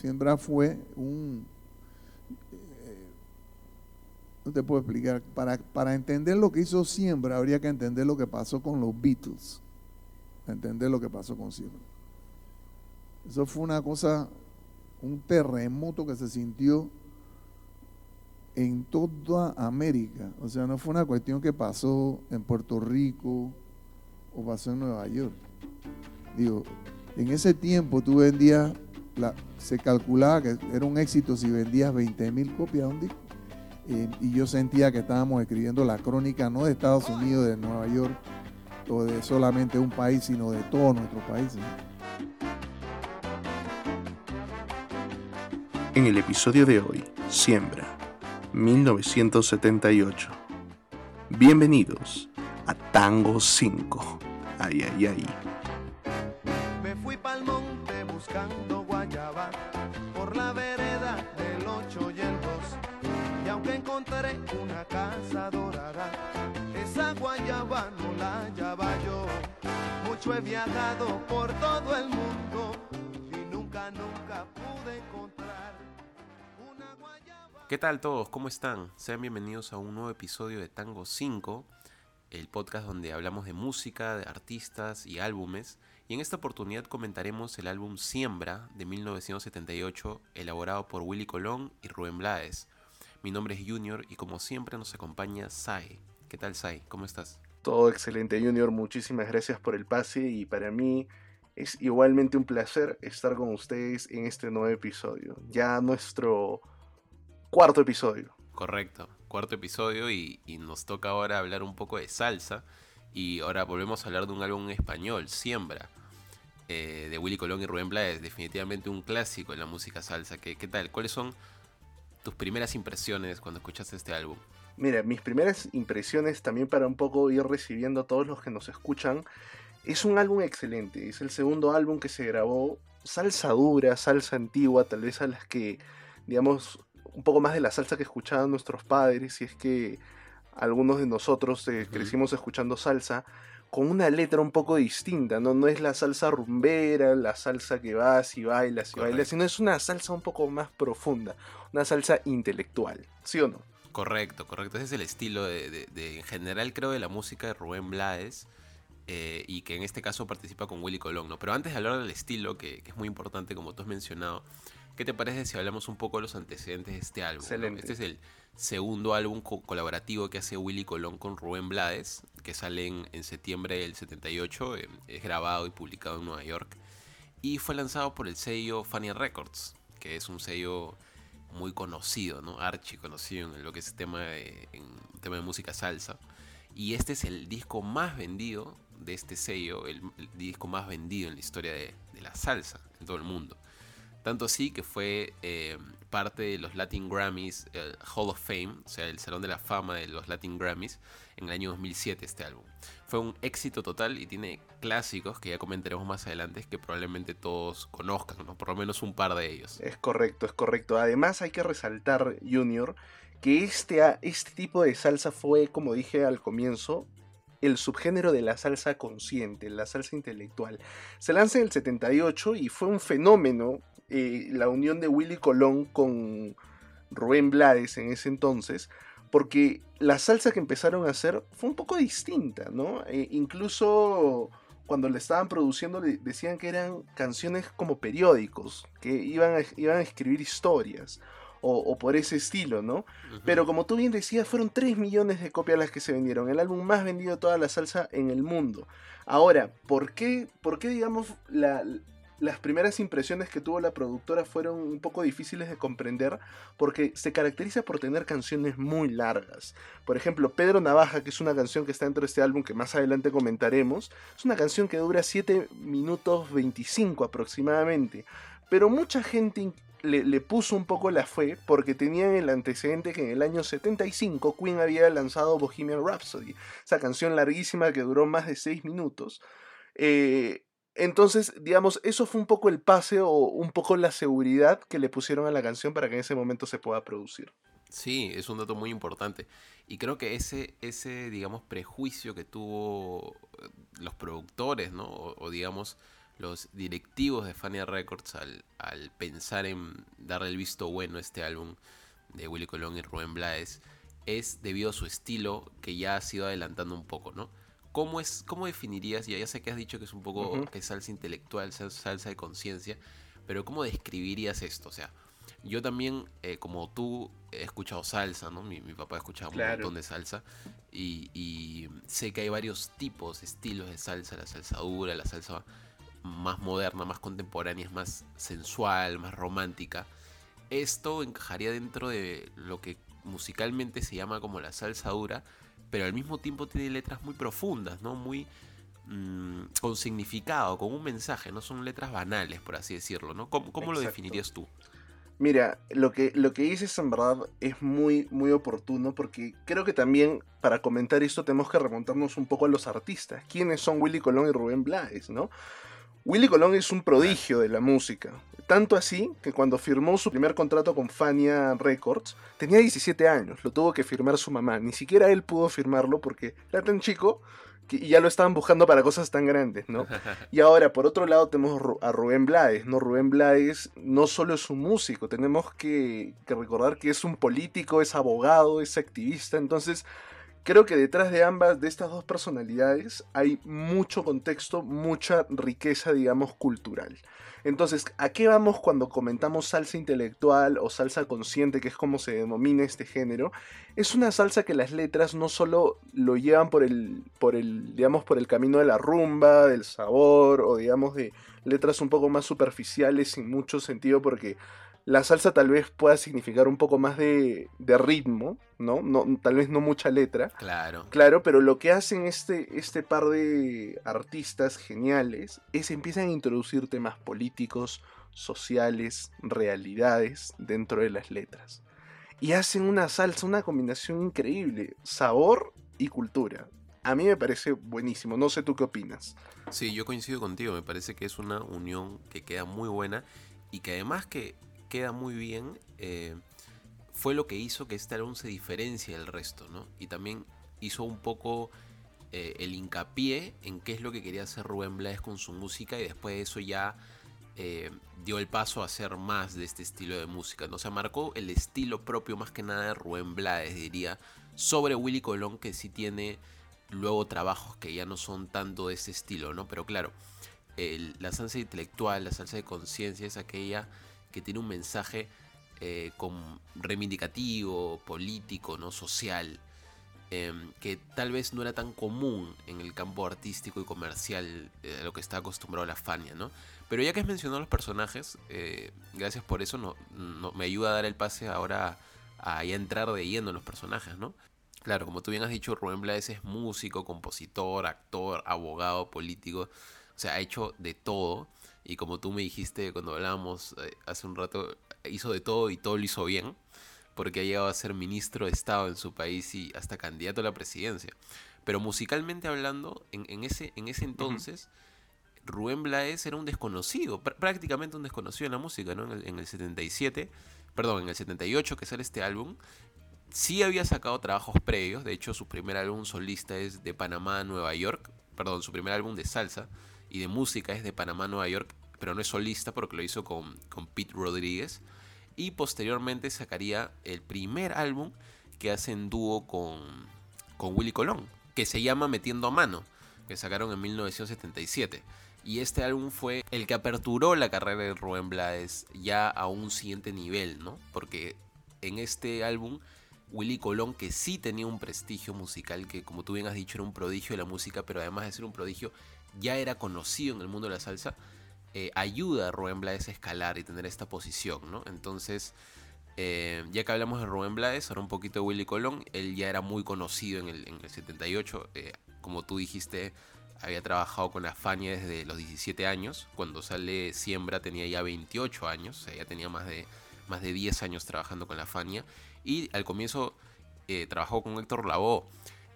Siembra fue un... eh, no te puedo explicar. Para, para entender lo que hizo Siembra, habría que entender lo que pasó con los Beatles. Entender lo que pasó con Siembra. Eso fue una cosa, un terremoto que se sintió en toda América. O sea, no fue una cuestión que pasó en Puerto Rico o pasó en Nueva York. Digo, en ese tiempo tú vendías, la- se calculaba que era un éxito si vendías 20 mil copias de un disco. Eh, y yo sentía que estábamos escribiendo la crónica no de Estados Unidos, de Nueva York, o de solamente un país, sino de todos nuestros países. En el episodio de hoy, Siembra, 1978. Bienvenidos a Tango 5. Ay, ay, ay. He viajado por todo el mundo y nunca, nunca pude encontrar una guayaba. ¿Qué tal todos? ¿Cómo están? Sean bienvenidos a un nuevo episodio de Tango 5, el podcast donde hablamos de música, de artistas y álbumes. Y en esta oportunidad comentaremos el álbum Siembra de 1978, elaborado por Willy Colón y Rubén Blades. Mi nombre es Junior y como siempre nos acompaña Sai. ¿Qué tal Sai? ¿Cómo estás? Todo excelente, Junior. Muchísimas gracias por el pase y para mí es igualmente un placer estar con ustedes en este nuevo episodio. Ya nuestro cuarto episodio. Correcto, cuarto episodio y, nos toca ahora hablar un poco de salsa. Y ahora volvemos a hablar de un álbum español, Siembra, eh, de Willy Colón y Rubén Blades. Definitivamente un clásico en la música salsa. ¿Qué, ¿Qué tal? ¿Cuáles son tus primeras impresiones cuando escuchaste este álbum? Mira, mis primeras impresiones también para un poco ir recibiendo a todos los que nos escuchan. Es un álbum excelente, es el segundo álbum que se grabó. Salsa dura, salsa antigua, tal vez a las que, digamos, un poco más de la salsa que escuchaban nuestros padres, si es que algunos de nosotros eh, crecimos escuchando salsa, con una letra un poco distinta, ¿no? No es la salsa rumbera, la salsa que vas y bailas y Correcto. bailas, sino es una salsa un poco más profunda, una salsa intelectual, ¿sí o no? Correcto, correcto. Ese es el estilo de, de- de- en general creo de la música de Rubén Blades. eh, y que en este caso participa con Willy Colón, ¿no? Pero antes de hablar del estilo, que, que es muy importante como tú has mencionado, ¿qué te parece si hablamos un poco de los antecedentes de este álbum? no? Excelente. Este es el segundo álbum co- colaborativo que hace Willy Colón con Rubén Blades, que sale en, en septiembre del 78, eh, es grabado y publicado en Nueva York, y fue lanzado por el sello Fania Records, que es un sello muy conocido, ¿no? Conocido en lo que es tema de, tema de música salsa. Y este es el disco más vendido de este sello, el, disco más vendido en la historia de, de la salsa en todo el mundo. Tanto así que fue eh, parte de los Latin Grammys, Hall of Fame, o sea, el Salón de la Fama de los Latin Grammys, en el año 2007 este álbum. Fue un éxito total y tiene clásicos que ya comentaremos más adelante que probablemente todos conozcan, ¿no? por lo menos un par de ellos. Es correcto, es correcto. Además hay que resaltar, Junior, que este, a- este tipo de salsa fue, como dije al comienzo, el subgénero de la salsa consciente, la salsa intelectual. Se lanza en el 78 y fue un fenómeno eh, la unión de Willy Colón con Rubén Blades en ese entonces, porque la salsa que empezaron a hacer fue un poco distinta, ¿no? Eh, incluso cuando le estaban produciendo le decían que eran canciones como periódicos, que iban a, iban a escribir historias. O, o por ese estilo, ¿no? Pero como tú bien decías, fueron 3 millones de copias las que se vendieron. El álbum más vendido de toda la salsa en el mundo. Ahora, ¿por qué, por qué digamos, la- las primeras impresiones que tuvo la productora fueron un poco difíciles de comprender? Porque se caracteriza por tener canciones muy largas. Por ejemplo, Pedro Navaja, que es una canción que está dentro de este álbum que más adelante comentaremos, es una canción que dura 7 minutos 25 aproximadamente. Pero mucha gente le, le puso un poco la fe porque tenían el antecedente que en el año 75 Queen había lanzado Bohemian Rhapsody, esa canción larguísima que duró más de 6 minutos. Eh, entonces, digamos, eso fue un poco el pase o un poco la seguridad que le pusieron a la canción para que en ese momento se pueda producir. Sí, es un dato muy importante. Y creo que ese, ese digamos, prejuicio que tuvo eh, los productores, ¿no? O, digamos, los directivos de Fania Records al, al pensar en darle el visto bueno a este álbum de Willy Colón y Rubén Blades es debido a su estilo que ya ha sido adelantando un poco, ¿no? ¿Cómo, es, cómo definirías, ya, ya sé que has dicho que es un poco que salsa intelectual, sal- salsa de conciencia, pero ¿cómo describirías esto? O sea, yo también, eh, como tú, he escuchado salsa, ¿no? Mi, mi papá ha escuchado Claro. un montón de salsa y, y sé que hay varios tipos, estilos de salsa, la salsa dura, la salsa más moderna, más contemporánea, es más sensual, más romántica. Esto encajaría dentro de lo que musicalmente se llama como la salsa dura, pero al mismo tiempo tiene letras muy profundas, ¿no? Muy mm, con significado, con un mensaje, no son letras banales, por así decirlo, ¿no? ¿Cómo, cómo lo definirías tú? Mira, lo que, lo que dices en verdad es muy, muy oportuno porque creo que también para comentar esto tenemos que remontarnos un poco a los artistas. ¿Quiénes son Willy Colón y Rubén Blades, no? Willy Colón es un prodigio de la música. Tanto así que cuando firmó su primer contrato con Fania Records, tenía 17 años, lo tuvo que firmar su mamá. Ni siquiera él pudo firmarlo porque era tan chico que y ya lo estaban buscando para cosas tan grandes, ¿no? Y ahora, por otro lado, tenemos a Rubén Blades, ¿no? Rubén Blades no solo es un músico, tenemos que, que recordar que es un político, es abogado, es activista, entonces creo que detrás de ambas, de estas dos personalidades, hay mucho contexto, mucha riqueza, digamos, cultural. Entonces, ¿a qué vamos cuando comentamos salsa intelectual o salsa consciente, que es como se denomina este género? Es una salsa que las letras no solo lo llevan por el, por el, digamos, por el camino de la rumba, del sabor, o digamos de letras un poco más superficiales sin mucho sentido, porque la salsa tal vez pueda significar un poco más de, de ritmo, ¿no? ¿no? Tal vez no mucha letra. Claro. Claro, pero lo que hacen este, este par de artistas geniales es empiezan a introducir temas políticos, sociales, realidades dentro de las letras. Y hacen una salsa, una combinación increíble, sabor y cultura. A mí me parece buenísimo, no sé tú qué opinas. Sí, yo coincido contigo, me parece que es una unión que queda muy buena y que además que queda muy bien, eh, fue lo que hizo que este álbum se diferencie del resto, ¿no? Y también hizo un poco eh, el hincapié en qué es lo que quería hacer Rubén Blades con su música y después de eso ya eh, dio el paso a hacer más de este estilo de música, ¿no? O sea, marcó el estilo propio más que nada de Rubén Blades, diría, sobre Willy Colón que sí tiene luego trabajos que ya no son tanto de ese estilo, ¿no? Pero claro, la salsa intelectual, la salsa de conciencia es aquella que tiene un mensaje eh, con- reivindicativo, político, ¿no? social, em, que tal vez no era tan común en el campo artístico y comercial eh, a lo que está acostumbrado la Fania, ¿no? Pero ya que has mencionado los personajes, eh, gracias por eso, no, me ayuda a dar el pase ahora a, a entrar de lleno en los personajes, ¿no? Claro, como tú bien has dicho, Rubén Blades es músico, compositor, actor, abogado, político. O sea, ha hecho de todo. Y como tú me dijiste cuando hablábamos eh, hace un rato, hizo de todo y todo lo hizo bien. Porque ha llegado a ser ministro de Estado en su país y hasta candidato a la presidencia. Pero musicalmente hablando, en, en ese, en ese entonces, Rubén Blades era un desconocido, pr- prácticamente un desconocido en la música, ¿no? En el, en el 77, perdón, en el 78 que sale este álbum, sí había sacado trabajos previos, de hecho su primer álbum solista es de Panamá a Nueva York, perdón, su primer álbum de salsa y de música es de Panamá Nueva York, pero no es solista porque lo hizo con, con Pete Rodríguez, y posteriormente sacaría el primer álbum que hace en dúo con, con Willy Colón, que se llama Metiendo a Mano, que sacaron en 1977. Y este álbum fue el que aperturó la carrera de Rubén Blades ya a un siguiente nivel, ¿no? Porque en este álbum Willy Colón, que sí tenía un prestigio musical, que como tú bien has dicho era un prodigio de la música, pero además de ser un prodigio, ya era conocido en el mundo de la salsa, eh, ayuda a Rubén Blades a escalar y tener esta posición, ¿no? Entonces, eh, ya que hablamos de Rubén Blades, ahora un poquito de Willy Colón, él ya era muy conocido en el, en el 78, eh, como tú dijiste, había trabajado con la Fania desde los 17 años, cuando sale Siembra tenía ya 28 años, ya tenía más de, más de 10 años trabajando con la Fania, y al comienzo trabajó con Héctor Lavoe.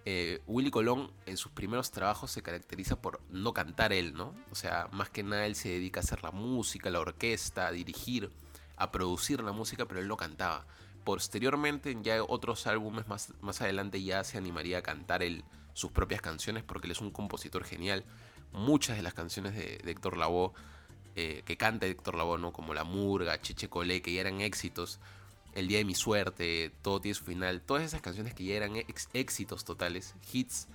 Eh, Willy Colón en sus primeros trabajos se caracteriza por no cantar él, ¿no? O sea, más que nada él se dedica a hacer la música, la orquesta, a dirigir, a producir la música, pero él no cantaba. Posteriormente, en ya otros álbumes más, más adelante ya se animaría a cantar él sus propias canciones porque él es un compositor genial. muchas de las canciones de, de Héctor Lavoe eh, que canta Héctor Lavoe, ¿no? Como La Murga, Cheche Colé, que ya eran éxitos. El Día de mi Suerte, Todo tiene su final. Todas esas canciones que ya eran éxitos totales, hits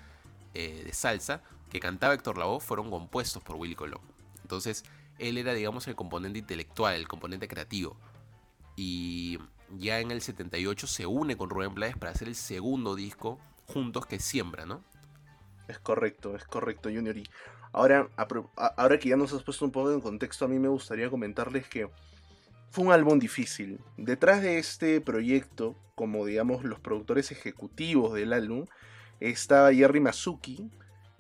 eh, de salsa, que cantaba Héctor Lavoe, fueron compuestos por Willy Colón. Entonces, él era, digamos, el componente intelectual, el componente creativo. Y ya en el 78 se une con Rubén Blades para hacer el segundo disco juntos que siembra, ¿no? Es correcto, es correcto, Junior. Y ahora, ahora que ya nos has puesto un poco en contexto, a mí me gustaría comentarles que fue un álbum difícil. Detrás de este proyecto, como digamos los productores ejecutivos del álbum, estaba Jerry Masuki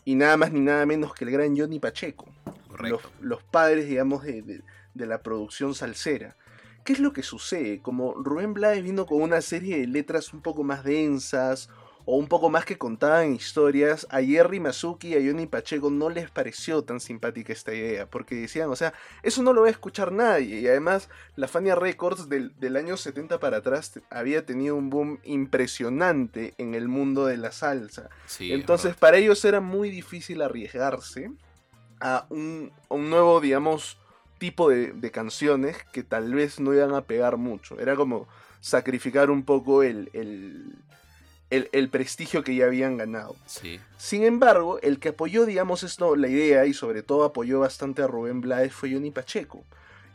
y nada más ni nada menos que el gran Johnny Pacheco. Los, los, padres, digamos, de, de, de, la producción salsera. ¿Qué es lo que sucede? Como Rubén Blades vino con una serie de letras un poco más densas, o un poco más que contaban historias, a Jerry Masuki y a Johnny Pacheco no les pareció tan simpática esta idea, porque decían, o sea, eso no lo va a escuchar nadie, y además la Fania Records del, del año 70 para atrás había tenido un boom impresionante en el mundo de la salsa. Entonces para ellos era muy difícil arriesgarse a un, un nuevo, digamos, tipo de, de canciones que tal vez no iban a pegar mucho. Era como sacrificar un poco el, el, el, prestigio que ya habían ganado. Sí. Sin embargo, el que apoyó, digamos, esto, la idea y sobre todo apoyó bastante a Rubén Blades fue Johnny Pacheco.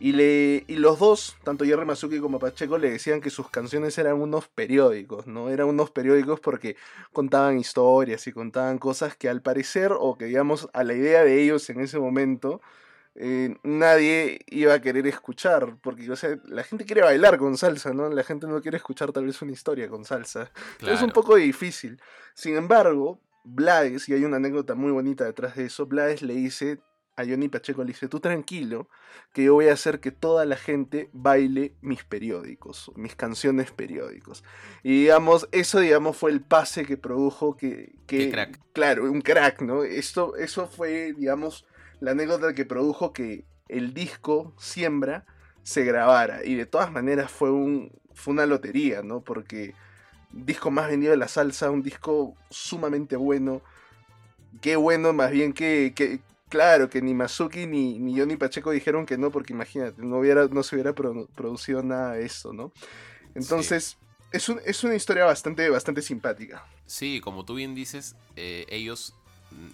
Y, le, y los dos, tanto Jerry Masuki como Pacheco, le decían que sus canciones eran unos periódicos, ¿no? Eran unos periódicos porque contaban historias y contaban cosas que al parecer, o que digamos, a la idea de ellos en ese momento, eh, nadie iba a querer escuchar, porque o sea, la gente quiere bailar con salsa, ¿no? La gente no quiere escuchar tal vez una historia con salsa. Es un poco difícil. Sin embargo, Blades, y hay una anécdota muy bonita detrás de eso, Blades le dice a Johnny Pacheco, le dice, tú tranquilo, que yo voy a hacer que toda la gente baile mis periódicos, mis canciones periódicos. Y digamos, eso digamos fue el pase que produjo que... que crack. Claro, un crack, ¿no? Esto, eso fue, digamos, la anécdota que produjo que el disco Siembra se grabara. Y de todas maneras fue, un, fue una lotería, ¿no? Porque disco más vendido de la salsa, un disco sumamente bueno. Qué bueno, más bien que, que claro, que ni Masuki ni, ni Johnny Pacheco dijeron que no, porque imagínate, no, hubiera, no se hubiera producido nada de eso, ¿no? Entonces, sí. es, un, es, una historia bastante, bastante simpática. Sí, como tú bien dices, eh, ellos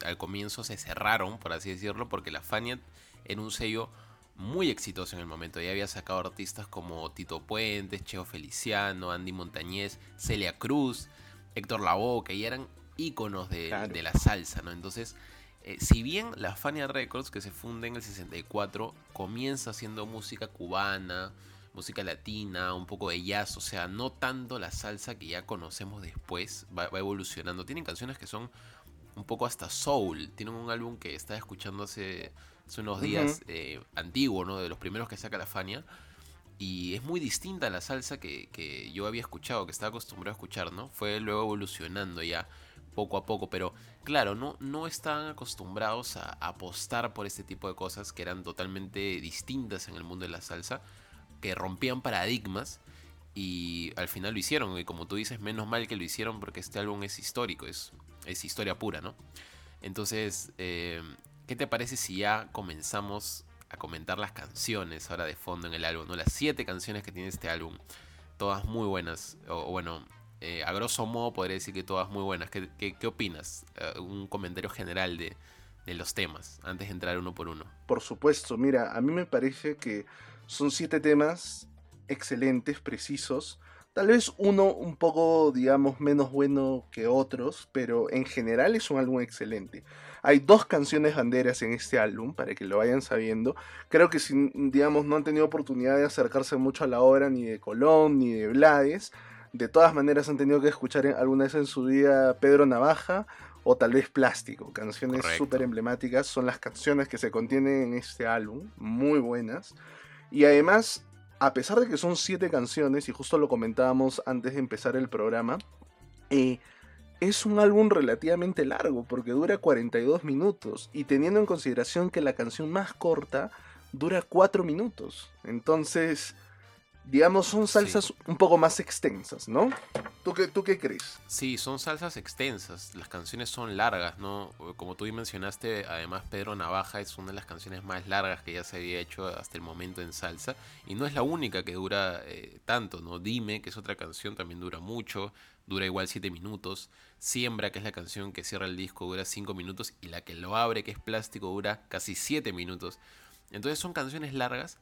al comienzo se cerraron, por así decirlo, porque la Fania era un sello muy exitoso en el momento. Ya había sacado artistas como Tito Puentes, Cheo Feliciano, Andy Montañez, Celia Cruz, Héctor Lavoe, que ya eran íconos de, claro. de la salsa, ¿no? Entonces, eh, si bien la Fania Records, que se funda en el 64, comienza haciendo música cubana, música latina, un poco de jazz, o sea, no tanto la salsa que ya conocemos después, va, va evolucionando. Tienen canciones que son un poco hasta soul. Tienen un álbum que estaba escuchando hace, hace unos días, uh -huh. eh, antiguo, ¿no? De los primeros que saca la Fania. Y es muy distinta a la salsa que, que, yo había escuchado, que estaba acostumbrado a escuchar, ¿no? Fue luego evolucionando ya poco a poco, pero claro, no, no estaban acostumbrados a, a apostar por este tipo de cosas que eran totalmente distintas en el mundo de la salsa, que rompían paradigmas y al final lo hicieron. Y como tú dices, menos mal que lo hicieron porque este álbum es histórico, es, es historia pura, ¿no? Entonces, eh, ¿qué te parece si ya comenzamos a comentar las canciones ahora de fondo en el álbum? ¿no? Las siete canciones que tiene este álbum, todas muy buenas. O, bueno, eh, a grosso modo podría decir que todas muy buenas. ¿Qué, qué, opinas? Uh, un comentario general de, de los temas, antes de entrar uno por uno. Por supuesto, mira, a mí me parece que son siete temas excelentes, precisos. Tal vez uno un poco, digamos, menos bueno que otros, pero en general es un álbum excelente. Hay dos canciones banderas en este álbum, para que lo vayan sabiendo. Creo que si, digamos, no han tenido oportunidad de acercarse mucho a la obra ni de Colón ni de Blades, de todas maneras han tenido que escuchar alguna vez en su vida Pedro Navaja o tal vez Plástico, canciones súper emblemáticas. Son las canciones que se contienen en este álbum, muy buenas. Y además a pesar de que son siete canciones, y justo lo comentábamos antes de empezar el programa, eh, es un álbum relativamente largo, porque dura 42 minutos, y teniendo en consideración que la canción más corta dura 4 minutos. Entonces, digamos, son salsas un poco más extensas, ¿no? ¿Tú qué, ¿Tú qué crees? Sí, son salsas extensas, las canciones son largas, ¿no? Como tú mencionaste, además Pedro Navaja es una de las canciones más largas que ya se había hecho hasta el momento en salsa, y no es la única que dura eh, tanto, ¿no? Dime, que es otra canción, también dura mucho, dura igual 7 minutos, Siembra, que es la canción que cierra el disco, dura 5 minutos, y la que lo abre, que es Plástico, dura casi 7 minutos. Entonces son canciones largas,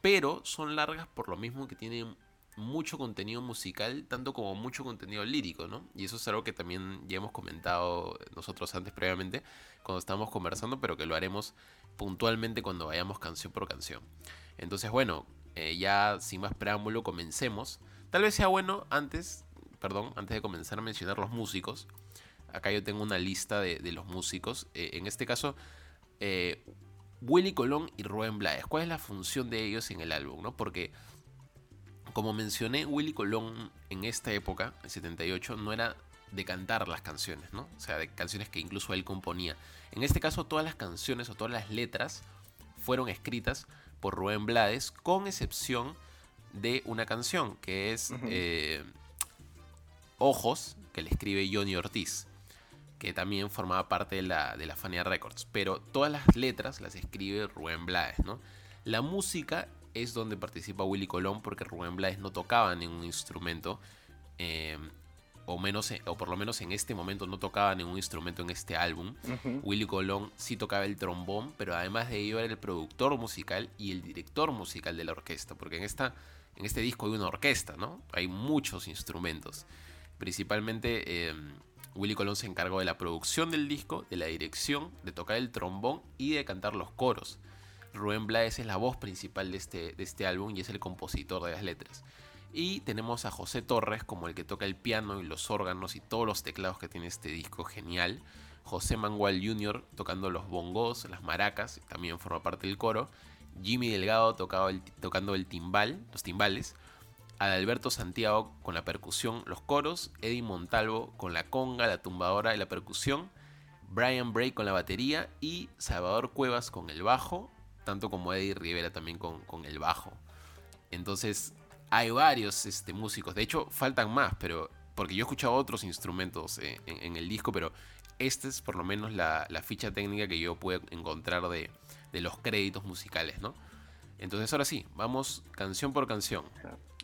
pero son largas por lo mismo que tienen mucho contenido musical, tanto como mucho contenido lírico, ¿no? Y eso es algo que también ya hemos comentado nosotros antes previamente, cuando estábamos conversando, pero que lo haremos puntualmente cuando vayamos canción por canción. Entonces, bueno, eh, ya sin más preámbulo, comencemos. Tal vez sea bueno antes, perdón, antes de comenzar a mencionar los músicos. Acá yo tengo una lista de, los músicos. Eh, en este caso, eh, Willy Colón y Rubén Blades. ¿Cuál es la función de ellos en el álbum? ¿no? Porque, como mencioné, Willy Colón en esta época, el 78, no era de cantar las canciones, ¿no? O sea, de canciones que incluso él componía. En este caso, todas las canciones o todas las letras fueron escritas por Rubén Blades, con excepción de una canción que es eh, Ojos, que le escribe Johnny Ortiz que también formaba parte de la, de la Fania Records. Pero todas las letras las escribe Rubén Blades, ¿no? La música es donde participa Willy Colón porque Rubén Blades no tocaba ningún instrumento. Eh, o, menos, o por lo menos en este momento no tocaba ningún instrumento en este álbum. Willy Colón sí tocaba el trombón, pero además de ello era el productor musical y el director musical de la orquesta, porque en, esta, en este disco hay una orquesta, ¿no? Hay muchos instrumentos. Principalmente eh, Willy Colón se encargó de la producción del disco, de la dirección, de tocar el trombón y de cantar los coros. Rubén Blades es la voz principal de este, de este álbum y es el compositor de las letras. Y tenemos a José Torres como el que toca el piano y los órganos y todos los teclados que tiene este disco genial. José Mangual Jr. tocando los bongos, las maracas, también forma parte del coro. Jimmy Delgado tocando el timbal, los timbales. Adalberto Santiago con la percusión, los coros, Eddie Montalvo con la conga, la tumbadora y la percusión, Brian Bray con la batería y Salvador Cuevas con el bajo, tanto como Eddie Rivera también con, el bajo. Entonces hay varios este, músicos, de hecho faltan más, pero porque yo he escuchado otros instrumentos eh, en, el disco, pero esta es por lo menos la, ficha técnica que yo puedo encontrar de, de los créditos musicales, ¿no? Entonces ahora sí, vamos canción por canción.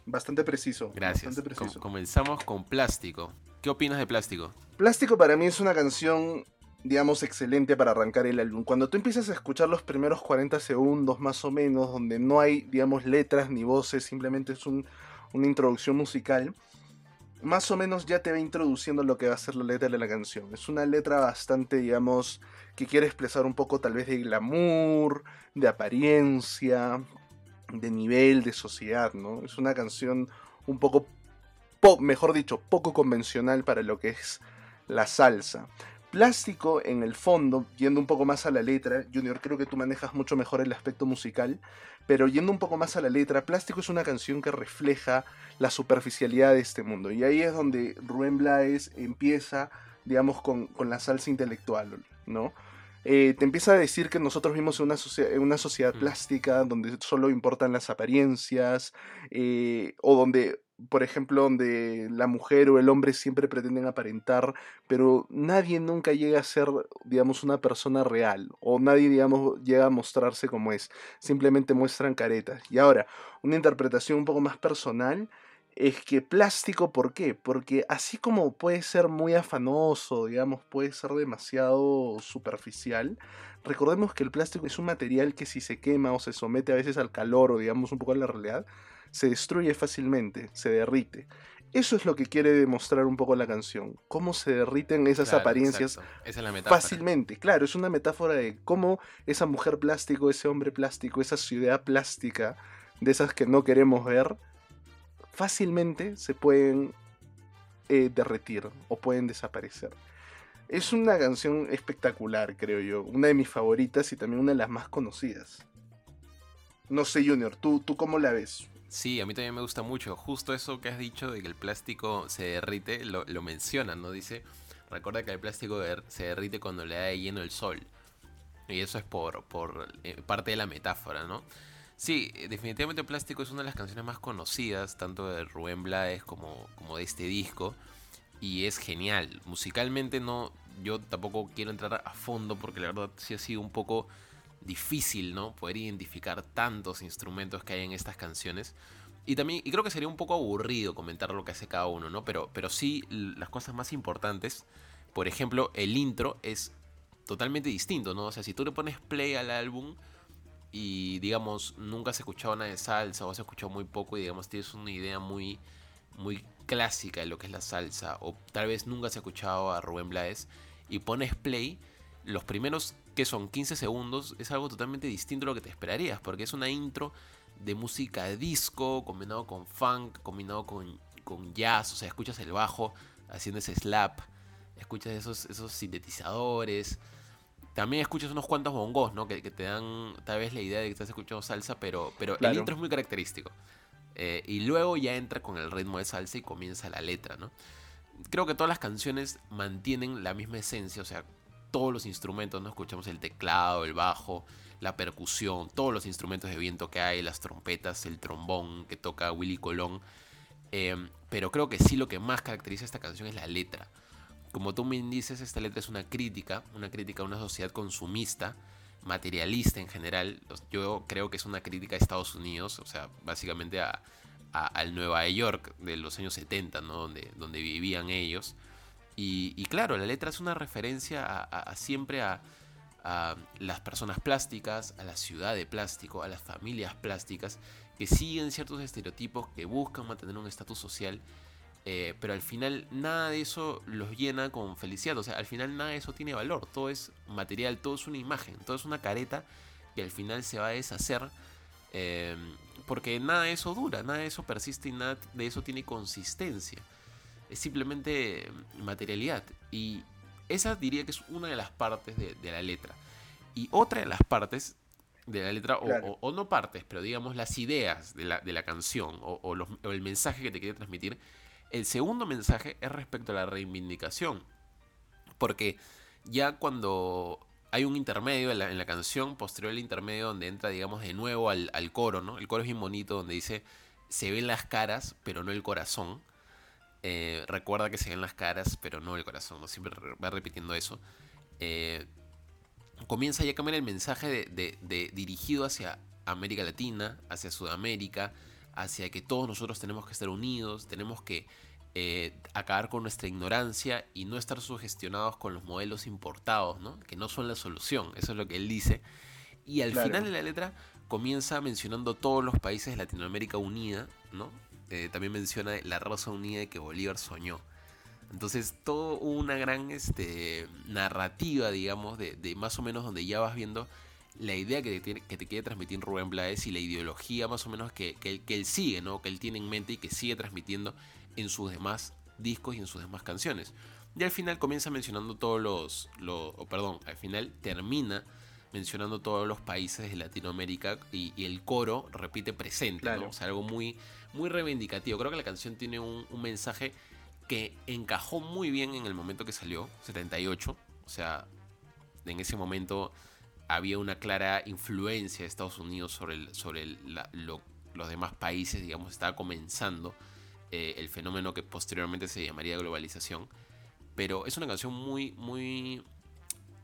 Bastante preciso. Gracias. Bastante preciso. comenzamos con Plástico. ¿Qué opinas de Plástico? Plástico para mí es una canción, digamos, excelente para arrancar el álbum. Cuando tú empiezas a escuchar los primeros 40 segundos más o menos, donde no hay, digamos, letras ni voces, simplemente es una introducción musical, más o menos ya te va introduciendo lo que va a ser la letra de la canción. Es una letra bastante, digamos, que quiere expresar un poco tal vez de glamour, de apariencia, de nivel, de sociedad, ¿no? Es una canción un poco, mejor dicho, poco convencional para lo que es la salsa. Plástico en el fondo, yendo un poco más a la letra, Junior, creo que tú manejas mucho mejor el aspecto musical, pero yendo un poco más a la letra, Plástico es una canción que refleja la superficialidad de este mundo. Y ahí es donde Rubén Blades empieza, digamos, con, con la salsa intelectual, ¿no? Eh, te empieza a decir que nosotros vivimos en una, una sociedad mm. plástica donde solo importan las apariencias, eh, o donde, por ejemplo, donde la mujer o el hombre siempre pretenden aparentar, pero nadie nunca llega a ser, digamos, una persona real, o nadie, digamos, llega a mostrarse como es, simplemente muestran caretas. Y ahora, una interpretación un poco más personal es que plástico, ¿por qué? Porque así como puede ser muy afanoso, digamos, puede ser demasiado superficial, recordemos que el plástico es un material que si se quema o se somete a veces al calor o digamos un poco a la realidad, se destruye fácilmente, se derrite. Eso es lo que quiere demostrar un poco la canción, cómo se derriten esas apariencias fácilmente. Claro, es una metáfora de cómo esa mujer plástico, ese hombre plástico, esa ciudad plástica, de esas que no queremos ver, fácilmente se pueden eh, derretir o pueden desaparecer. Es una canción espectacular, creo yo. Una de mis favoritas y también una de las más conocidas. No sé, Junior, ¿tú, tú cómo la ves? Sí, a mí también me gusta mucho. Justo eso que has dicho de que el plástico se derrite, lo, lo mencionan, ¿no? Dice, recuerda que el plástico se derrite cuando le da lleno el sol. Y eso es por, por eh, parte de la metáfora, ¿no? Sí, eh, definitivamente Plástico es una de las canciones más conocidas, tanto de Rubén Blades como, como de este disco. Y es genial. Musicalmente no, yo tampoco quiero entrar a fondo porque la verdad sí ha sido un poco difícil, ¿no? Poder identificar tantos instrumentos que hay en estas canciones. Y también, y creo que sería un poco aburrido comentar lo que hace cada uno, ¿no? Pero, pero sí, las cosas más importantes, por ejemplo, el intro es totalmente distinto, ¿no? O sea, si tú le pones play al álbum y, digamos, nunca has escuchado nada de salsa o has escuchado muy poco y, digamos, tienes una idea muy, muy clásica de lo que es la salsa o tal vez nunca has escuchado a Rubén Blades y pones play, los primeros que son 15 segundos es algo totalmente distinto a lo que te esperarías, porque es una intro de música disco, combinado con funk, combinado con, con jazz, o sea, escuchas el bajo haciendo ese slap, escuchas esos, esos sintetizadores, también escuchas unos cuantos bongos, ¿no? Que, te dan tal vez la idea de que estás escuchando salsa, pero, pero el intro es muy característico. Eh, y luego ya entra con el ritmo de salsa y comienza la letra, ¿no? Creo que todas las canciones mantienen la misma esencia, o sea, todos los instrumentos, ¿no? Escuchamos el teclado, el bajo, la percusión, todos los instrumentos de viento que hay, las trompetas, el trombón que toca Willy Colón. Em, pero creo que sí lo que más caracteriza esta canción es la letra. Como tú me dices, esta letra es una crítica, una crítica a una sociedad consumista, materialista en general. Yo creo que es una crítica a Estados Unidos, o sea, básicamente a, al Nueva York de los años 70, ¿no? donde, donde vivían ellos. Y, claro, la letra es una referencia a siempre a las personas plásticas, a la ciudad de plástico, a las familias plásticas, que siguen ciertos estereotipos, que buscan mantener un estatus social, eh, pero al final nada de eso los llena con felicidad, o sea, al final nada de eso tiene valor, todo es material, todo es una imagen, todo es una careta que al final se va a deshacer. Eh, porque nada de eso dura, nada de eso persiste y nada de eso tiene consistencia. Es simplemente materialidad. Y esa diría que es una de las partes de, la letra. Y otra de las partes de la letra, o, no partes, pero digamos las ideas de la, canción o, el mensaje que te quiere transmitir, el segundo mensaje es respecto a la reivindicación. Porque ya cuando hay un intermedio en la, canción, posterior al intermedio, donde entra, digamos, de nuevo al, coro, ¿no? El coro es bien bonito, donde dice, se ven las caras, pero no el corazón. Eh, recuerda que se ven las caras, pero no el corazón. ¿no? Siempre va repitiendo eso. Eh, comienza ya a cambiar el mensaje de, dirigido hacia América Latina, hacia Sudamérica, hacia que todos nosotros tenemos que estar unidos, tenemos que eh, acabar con nuestra ignorancia y no estar sugestionados con los modelos importados, ¿no? que no son la solución. Eso es lo que él dice. Y al final de la letra comienza mencionando todos los países de Latinoamérica unida, ¿no? Eh, también menciona la rosa unida de que Bolívar soñó. Entonces, todo una gran este, narrativa, digamos, de, más o menos donde ya vas viendo la idea que te, que te quiere transmitir Rubén Blades y la ideología más o menos que, que, él sigue, ¿no? Que él tiene en mente y que sigue transmitiendo en sus demás discos y en sus demás canciones. Y al final comienza mencionando todos los, los perdón, al final termina mencionando todos los países de Latinoamérica y, el coro repite presente, ¿no? O sea, algo muy, muy reivindicativo. Creo que la canción tiene un, mensaje que encajó muy bien en el momento que salió, 78. O sea, en ese momento había una clara influencia de Estados Unidos sobre, sobre los demás países, digamos, estaba comenzando eh, el fenómeno que posteriormente se llamaría globalización. Pero es una canción muy, muy...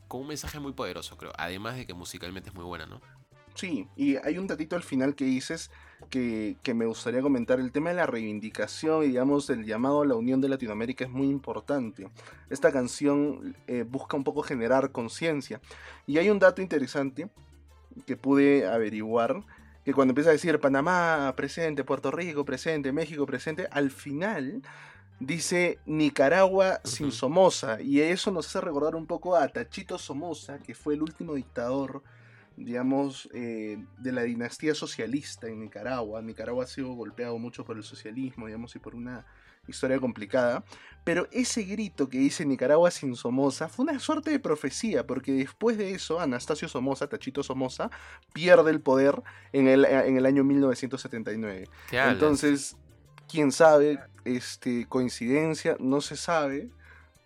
con un mensaje muy poderoso, creo. Además de que musicalmente es muy buena, ¿no? Sí, y hay un datito al final que dices que, me gustaría comentar. El tema de la reivindicación y, digamos, el llamado a la unión de Latinoamérica es muy importante. Esta canción eh, busca un poco generar conciencia. Y hay un dato interesante que pude averiguar, que cuando empieza a decir Panamá presente, Puerto Rico presente, México presente, al final dice Nicaragua sin Somoza. Y eso nos hace recordar un poco a Tachito Somoza, que fue el último dictador digamos, eh, de la dinastía socialista en Nicaragua. Nicaragua ha sido golpeado mucho por el socialismo, digamos, y por una historia complicada. Pero ese grito que dice Nicaragua sin Somoza fue una suerte de profecía, porque después de eso, Anastasio Somoza, Tachito Somoza, pierde el poder en el, en el año 1979. Entonces, quién sabe, este, coincidencia, no se sabe,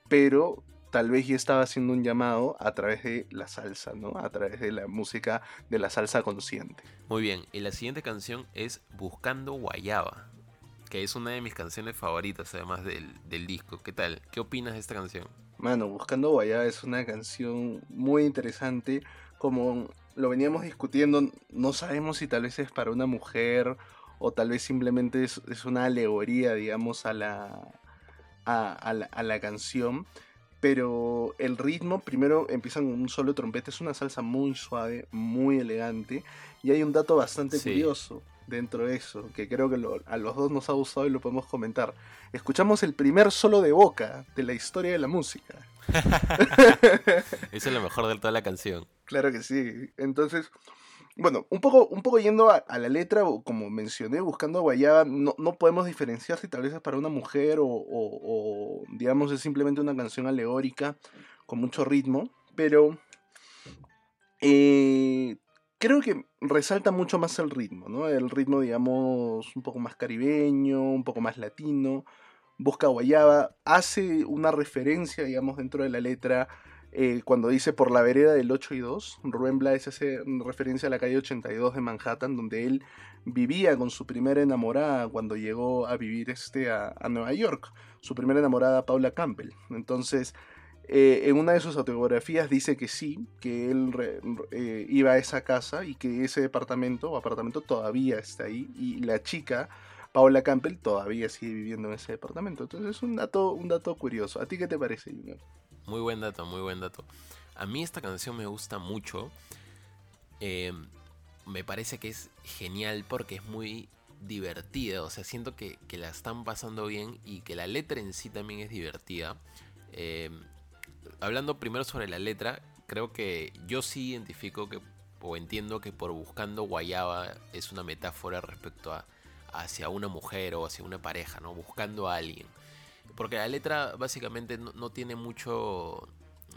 pero tal vez ya estaba haciendo un llamado a través de la salsa, ¿no? A través de la música de la salsa consciente. Muy bien, y la siguiente canción es Buscando Guayaba, que es una de mis canciones favoritas además del, del disco. ¿Qué tal? ¿Qué opinas de esta canción? Mano, Buscando Guayaba es una canción muy interesante, como lo veníamos discutiendo, no sabemos si tal vez es para una mujer o tal vez simplemente es, es una alegoría, digamos, a la, a, a la, a la canción. Pero el ritmo, primero empiezan con un solo trompeta, es una salsa muy suave, muy elegante. Y hay un dato bastante Sí. curioso dentro de eso, que creo que lo- a los dos nos ha gustado y lo podemos comentar. Escuchamos el primer solo de boca de la historia de la música. Eso es lo mejor de toda la canción. Claro que sí. Entonces, bueno, un poco, un poco yendo a, la letra, como mencioné, buscando a Guayaba, no, no podemos diferenciar si tal vez es para una mujer o, digamos, es simplemente una canción alegórica con mucho ritmo, pero eh, creo que resalta mucho más el ritmo, ¿no? El ritmo, digamos, un poco más caribeño, un poco más latino. Busca Guayaba, hace una referencia, digamos, dentro de la letra eh, cuando dice por la vereda del 8 y 2, Rubén Blades hace referencia a la calle 82 de Manhattan, donde él vivía con su primera enamorada cuando llegó a vivir este a, Nueva York, su primera enamorada Paula Campbell. Entonces, eh, en una de sus autobiografías dice que sí, que él eh, iba a esa casa y que ese departamento o apartamento todavía está ahí y la chica Paula Campbell todavía sigue viviendo en ese departamento. Entonces es un dato, un dato curioso. ¿A ti qué te parece, Junior? Muy buen dato, muy buen dato. A mí esta canción me gusta mucho. Eh, me parece que es genial porque es muy divertida. O sea, siento que, que la están pasando bien y que la letra en sí también es divertida. Eh, hablando primero sobre la letra, creo que yo sí identifico que o entiendo que por buscando guayaba es una metáfora respecto a hacia una mujer o hacia una pareja, ¿no? Buscando a alguien. Porque la letra básicamente no, no tiene mucho,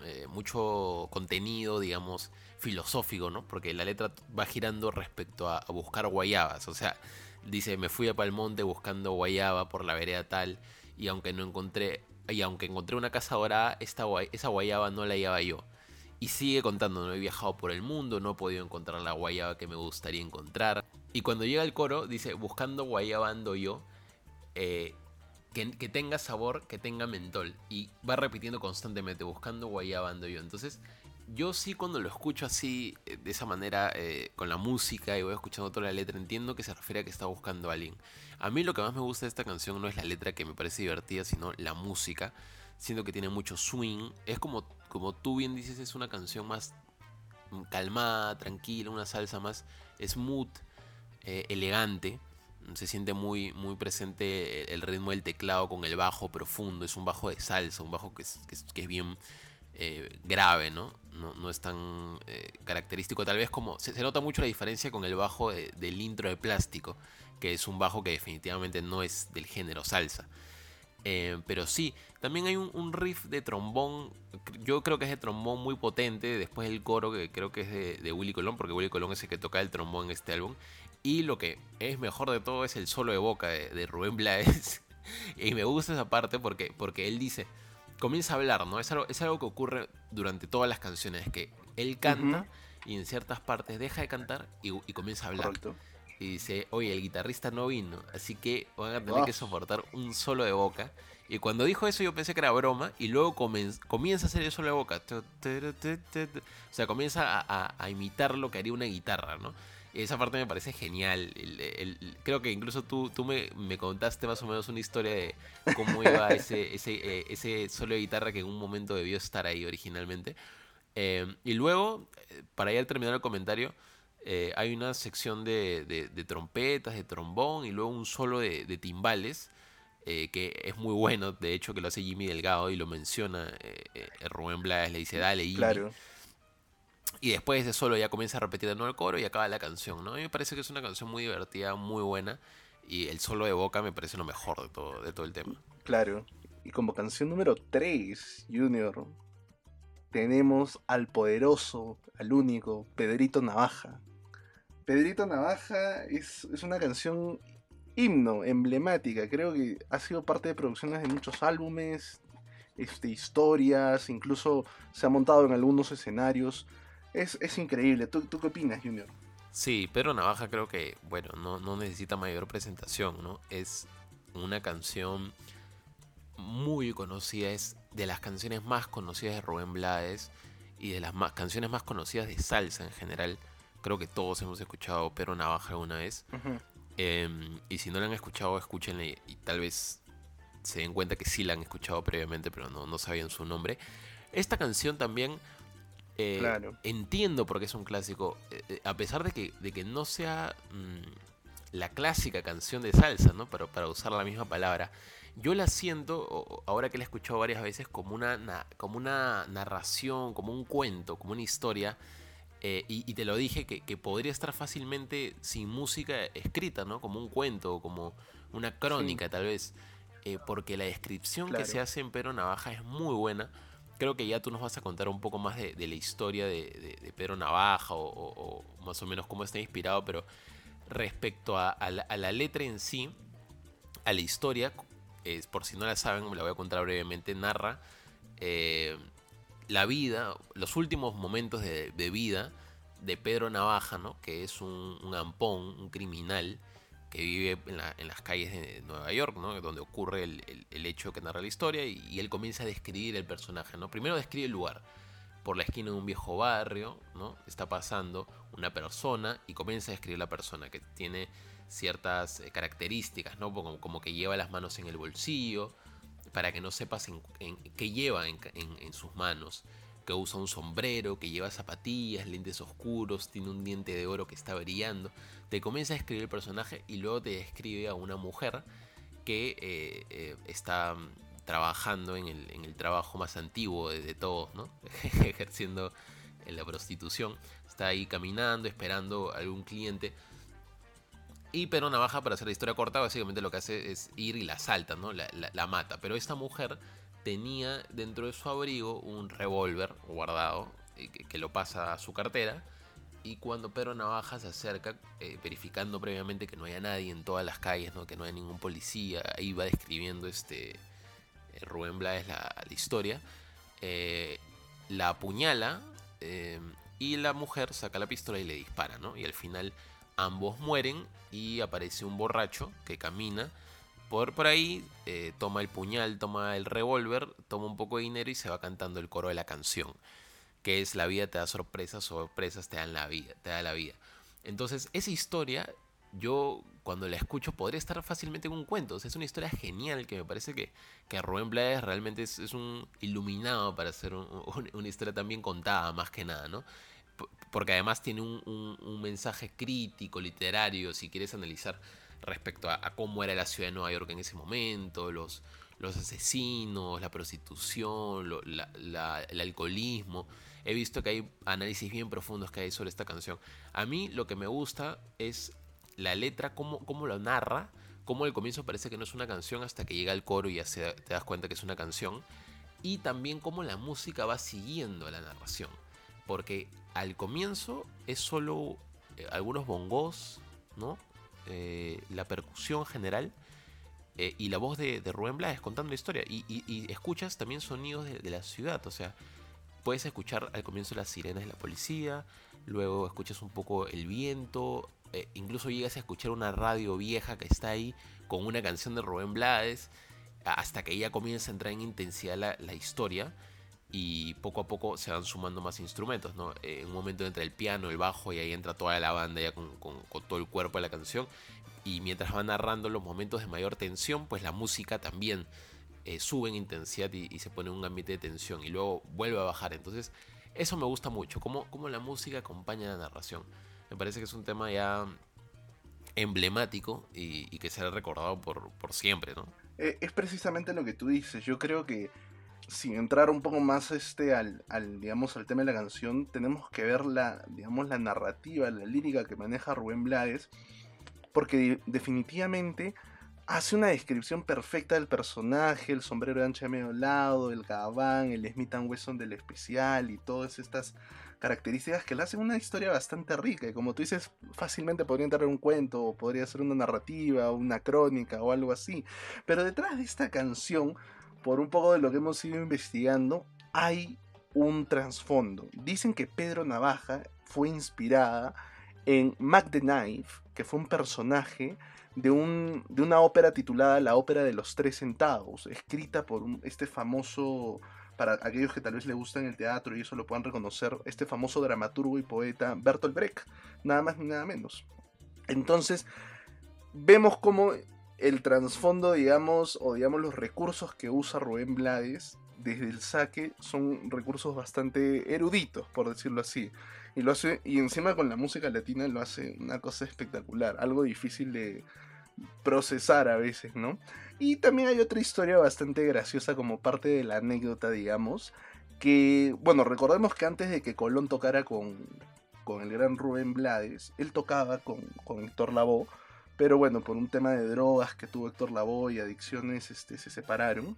eh, mucho contenido, digamos, filosófico, ¿no? Porque la letra va girando respecto a, buscar guayabas. O sea, dice, me fui a Palmonte buscando guayaba por la vereda tal, y aunque no encontré, y aunque encontré una casa dorada, esta esa guayaba no la hallaba yo. Y sigue contando, no he viajado por el mundo, no he podido encontrar la guayaba que me gustaría encontrar. Y cuando llega el coro, dice, buscando guayaba ando yo, eh, que, tenga sabor, que tenga mentol. Y va repitiendo constantemente, buscando guayaba ando yo. Entonces, yo sí cuando lo escucho así, eh, de esa manera, eh, con la música y voy escuchando toda la letra, entiendo que se refiere a que está buscando a alguien. A mí lo que más me gusta de esta canción no es la letra que me parece divertida, sino la música. Siento que tiene mucho swing. Es como, como tú bien dices, es una canción más calmada, tranquila, una salsa más smooth, eh, elegante. Se siente muy, muy presente el ritmo del teclado con el bajo profundo. Es un bajo de salsa, un bajo que es, que es, bien eh, grave, ¿no? ¿no? No es tan eh, característico. Tal vez como. Se, nota mucho la diferencia con el bajo de, del intro de plástico, que es un bajo que definitivamente no es del género salsa. Eh, pero sí, también hay un, un, riff de trombón. Yo creo que es de trombón muy potente. Después el coro, que creo que es de, de, Willy Colón, porque Willy Colón es el que toca el trombón en este álbum. Y lo que es mejor de todo es el solo de boca de, de Rubén Blades. y me gusta esa parte porque, porque él dice, comienza a hablar, ¿no? Es algo, es algo que ocurre durante todas las canciones, que él canta uh -huh. y en ciertas partes deja de cantar y, y comienza a hablar. Correcto. Y dice, oye, el guitarrista no vino, así que van a tener oh. que soportar un solo de boca. Y cuando dijo eso yo pensé que era broma y luego comienza a hacer el solo de boca. O sea, comienza a, a, a imitar lo que haría una guitarra, ¿no? Esa parte me parece genial. El, el, el, creo que incluso tú, tú me, me, contaste más o menos una historia de cómo iba ese, ese, eh, ese solo de guitarra que en un momento debió estar ahí originalmente. Eh, y luego, para ya terminar el comentario, eh, hay una sección de, de, de, trompetas, de trombón y luego un solo de, de timbales. Eh, que es muy bueno, de hecho que lo hace Jimmy Delgado y lo menciona Rubén Blades, le dice dale Jimmy. Claro. Y después de solo ya comienza a repetir de nuevo el coro y acaba la canción, ¿no? A mí me parece que es una canción muy divertida, muy buena. Y el solo de boca me parece lo mejor de todo, de todo el tema. Claro. Y como canción número 3, Junior, tenemos al poderoso, al único, Pedrito Navaja. Pedrito Navaja es, es una canción himno, emblemática. Creo que ha sido parte de producciones de muchos álbumes. este, historias, incluso se ha montado en algunos escenarios. Es, es increíble. ¿Tú, ¿Tú qué opinas, Junior? Sí, Pedro Navaja creo que, bueno, no, no necesita mayor presentación, ¿no? Es una canción muy conocida, es de las canciones más conocidas de Rubén Blades y de las más, canciones más conocidas de salsa en general. Creo que todos hemos escuchado Pedro Navaja alguna vez. Em, y si no la han escuchado, escúchenle y tal vez se den cuenta que sí la han escuchado previamente, pero no, no sabían su nombre. Esta canción también eh, Claro. entiendo por qué es un clásico, eh, eh, a pesar de que, de que no sea mm, la clásica canción de salsa, ¿no? Para, para usar la misma palabra. Yo la siento, ahora que la he escuchado varias veces, como una, na- como una narración, como un cuento, como una historia. eh, y, y te lo dije que, que podría estar fácilmente sin música escrita, ¿no? Como un cuento, como una crónica, tal vez. eh, porque la descripción Claro. que se hace en Pedro Navaja es muy buena. Creo que ya tú nos vas a contar un poco más de, la historia de, Pedro Navaja o, más o menos cómo está inspirado, pero respecto a, la, letra en sí, a la historia, es, por si no la saben, me la voy a contar brevemente, narra eh, la vida, los últimos momentos de, de vida de Pedro Navaja, ¿no? que es un, un ampón, un criminal que vive en, la- en las calles de Nueva York, donde ocurre el, hecho que narra la historia, y, él comienza a describir el personaje. ¿no? Primero describe el lugar, por la esquina de un viejo barrio, ¿no? está pasando una persona y comienza a describir la persona que tiene ciertas eh, características, ¿no? como, que lleva las manos en el bolsillo, para que no sepas en, en- qué lleva en- en sus manos, que usa un sombrero, que lleva zapatillas, lentes oscuros, tiene un diente de oro que está brillando. Te comienza a escribir el personaje y luego te describe a una mujer que eh, eh, está trabajando en el, en el trabajo más antiguo de, todos, ¿no? ejerciendo en la prostitución. Está ahí caminando, esperando algún cliente. Y Pedro Navaja, para hacer la historia corta, básicamente lo que hace es ir y la asalta, ¿no? La mata. Pero esta mujer tenía dentro de su abrigo un revólver guardado eh, que, que lo pasa a su cartera. Y cuando Pedro Navaja se acerca, eh, verificando previamente que no haya nadie en todas las calles, ¿no? que no haya ningún policía, ahí va describiendo este eh, Rubén Blades la, historia, eh, la apuñala y la mujer saca la pistola y le dispara, ¿no? Y al final ambos mueren y aparece un borracho que camina por, por ahí, toma el puñal, toma el revólver, toma un poco de dinero y se va cantando el coro de la canción, que es la vida te da sorpresas, sorpresas te dan la vida, te da la vida. Entonces, esa historia, yo cuando la escucho podría estar fácilmente en un cuento. Es una historia genial que me parece que, que Rubén Blades realmente es, es un iluminado para hacer un- un- una historia tan bien contada, más que nada, ¿no? Porque además tiene un, un- mensaje crítico, literario, si quieres analizar respecto a, cómo era la ciudad de Nueva York en ese momento, los, los asesinos, la prostitución, el alcoholismo. He visto que hay análisis bien profundos que hay sobre esta canción. A mí lo que me gusta es la letra, cómo, cómo lo narra, cómo al comienzo parece que no es una canción hasta que llega el coro y ya te das cuenta que es una canción. Y también cómo la música va siguiendo la narración. Porque al comienzo es solo eh, algunos bongos, ¿no? Eh, la percusión general eh, y la voz de, de Rubén Blades contando la historia. Y, escuchas también sonidos de la ciudad, o sea, puedes escuchar al comienzo las sirenas de la policía, luego escuchas un poco el viento, eh, incluso llegas a escuchar una radio vieja que está ahí con una canción de Rubén Blades, hasta que ya comienza a entrar en intensidad la, la historia y poco a poco se van sumando más instrumentos, ¿no? Eh, en un momento entra el piano, el bajo y ahí entra toda la banda ya con, todo el cuerpo de la canción y mientras van narrando los momentos de mayor tensión, pues la música también eh, sube en intensidad y, se pone en un ambiente de tensión y luego vuelve a bajar. Entonces, eso me gusta mucho, cómo, cómo la música acompaña la narración. Me parece que es un tema ya emblemático y, que será recordado por, por siempre, ¿no? Eh, es precisamente lo que tú dices. Yo creo que sin entrar un poco más este al, al, digamos al tema de la canción, tenemos que ver la, digamos, la narrativa, la lírica que maneja Rubén Blades, porque de- definitivamente hace una descripción perfecta del personaje, el sombrero de ancha de medio lado, el gabán, el Smith Wesson del especial y todas estas características que le hacen una historia bastante rica. Y como tú dices, fácilmente podría entrar en un cuento, o podría ser una narrativa, una crónica o algo así. Pero detrás de esta canción, por un poco de lo que hemos ido investigando, hay un trasfondo. Dicen que Pedro Navaja fue inspirada en Mac the Knife, que fue un personaje de, un, de una ópera titulada La Ópera de los Tres Centavos, escrita por este famoso, para aquellos que tal vez le gustan el teatro y eso lo puedan reconocer, este famoso dramaturgo y poeta Bertolt Brecht, nada más ni nada menos. Entonces, vemos cómo el trasfondo, digamos, o digamos los recursos que usa Rubén Blades desde el saque son recursos bastante eruditos, por decirlo así. Y lo hace, y encima con la música latina lo hace una cosa espectacular, algo difícil de procesar a veces, ¿no? Y también hay otra historia bastante graciosa como parte de la anécdota, digamos, que, bueno, recordemos que antes de que Colón tocara con, con el gran Rubén Blades, él tocaba con, con Héctor Lavoe, pero bueno, por un tema de drogas que tuvo Héctor Lavoe y adicciones, este, se separaron.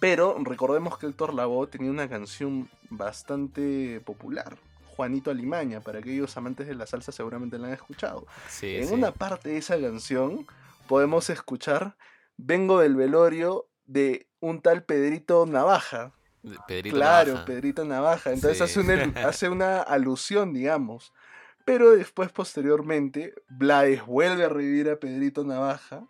Pero recordemos que Héctor Lavoe tenía una canción bastante popular, Juanito Alimaña, para aquellos amantes de la salsa seguramente la han escuchado. Sí, en sí. una parte de esa canción podemos escuchar Vengo del velorio de un tal Pedrito Navaja. Pedrito claro, Navaja. Pedrito Navaja. Entonces Sí. hace, una, hace una alusión, digamos. Pero después, posteriormente, Blades vuelve a revivir a Pedrito Navaja.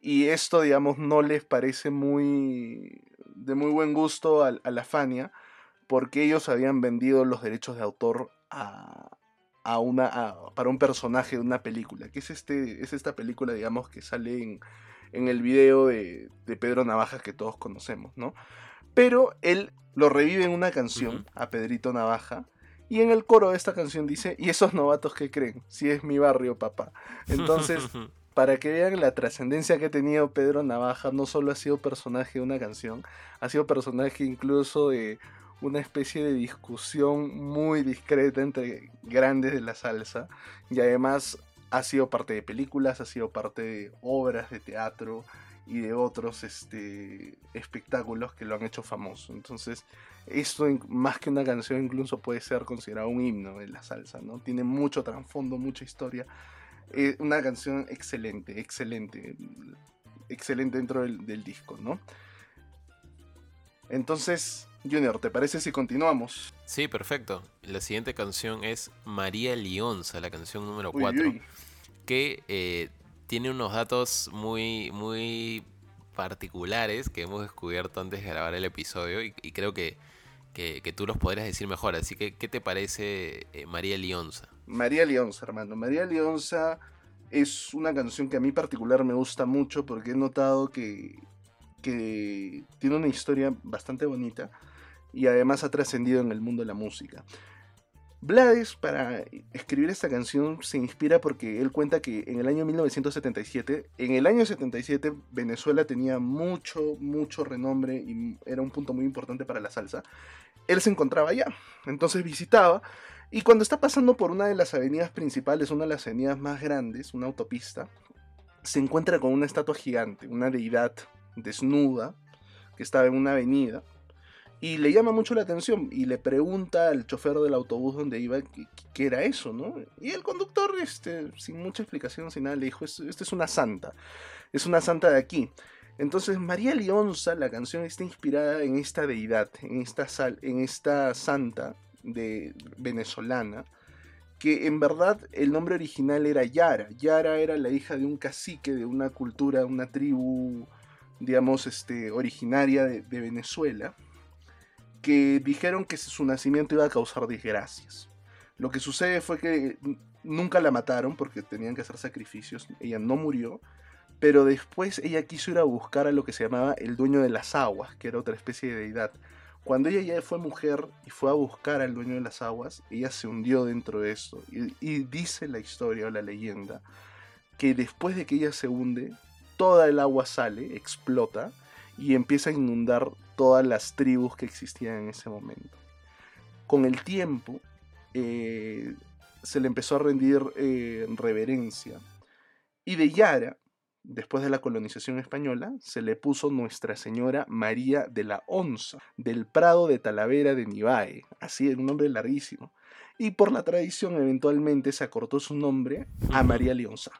Y esto, digamos, no les parece muy de muy buen gusto a, a la Fania. Porque ellos habían vendido los derechos de autor a, a una, a- para un personaje de una película. Que es, este, es esta película, digamos, que sale en, en el video de, de Pedro Navaja que todos conocemos, ¿no? Pero él lo revive en una canción a Pedrito Navaja. Y en el coro de esta canción dice, ¿y esos novatos que creen? Si es mi barrio, papá. Entonces, para que vean la trascendencia que ha tenido Pedro Navaja, no solo ha sido personaje de una canción, ha sido personaje incluso de una especie de discusión muy discreta entre grandes de la salsa. Y además ha sido parte de películas, ha sido parte de obras de teatro y de otros este, espectáculos que lo han hecho famoso. Entonces, esto más que una canción incluso puede ser considerado un himno de la salsa, ¿no? Tiene mucho trasfondo, mucha historia. Eh, una canción excelente, excelente, excelente dentro del, del disco, ¿no? Entonces, Junior, ¿te parece si continuamos? Sí, perfecto. La siguiente canción es María Lionza, la canción número Uy, 4, uy. que eh, tiene unos datos muy, muy particulares que hemos descubierto antes de grabar el episodio y, y creo que, que, que tú los podrías decir mejor. Así que, ¿qué te parece eh, María Lionza? María Leonza, hermano. María Leonza es una canción que a mí particular me gusta mucho porque he notado que, que tiene una historia bastante bonita y además ha trascendido en el mundo de la música. Blades para escribir esta canción se inspira porque él cuenta que en el año 1977, en el año 77 Venezuela tenía mucho, mucho renombre y era un punto muy importante para la salsa. Él se encontraba allá, entonces visitaba y cuando está pasando por una de las avenidas principales, una de las avenidas más grandes, una autopista, se encuentra con una estatua gigante, una deidad desnuda que estaba en una avenida y le llama mucho la atención y le pregunta al chofer del autobús donde iba qué, era eso, ¿no? Y el conductor, este, sin mucha explicación, sin nada, le dijo, "Es- esta es una santa, es una santa de aquí. Entonces María Leonza, la canción está inspirada en esta deidad, en esta, sal, en esta santa de venezolana, que en verdad el nombre original era Yara. Yara era la hija de un cacique de una cultura, una tribu, digamos, este, originaria de, Venezuela, que dijeron que su nacimiento iba a causar desgracias. Lo que sucede fue que nunca la mataron porque tenían que hacer sacrificios, ella no murió, pero después ella quiso ir a buscar a lo que se llamaba el dueño de las aguas, que era otra especie de deidad. Cuando ella ya fue mujer y fue a buscar al dueño de las aguas, ella se hundió dentro de esto. Y, y dice la historia o la leyenda que después de que ella se hunde, toda el agua sale, explota y empieza a inundar todas las tribus que existían en ese momento. Con el tiempo eh, se le empezó a rendir eh, reverencia y de Yara, después de la colonización española, se le puso Nuestra Señora María de la Onza, del Prado de Talavera de Nivae, así, un nombre larguísimo. Y por la tradición eventualmente se acortó su nombre a. María Leonza.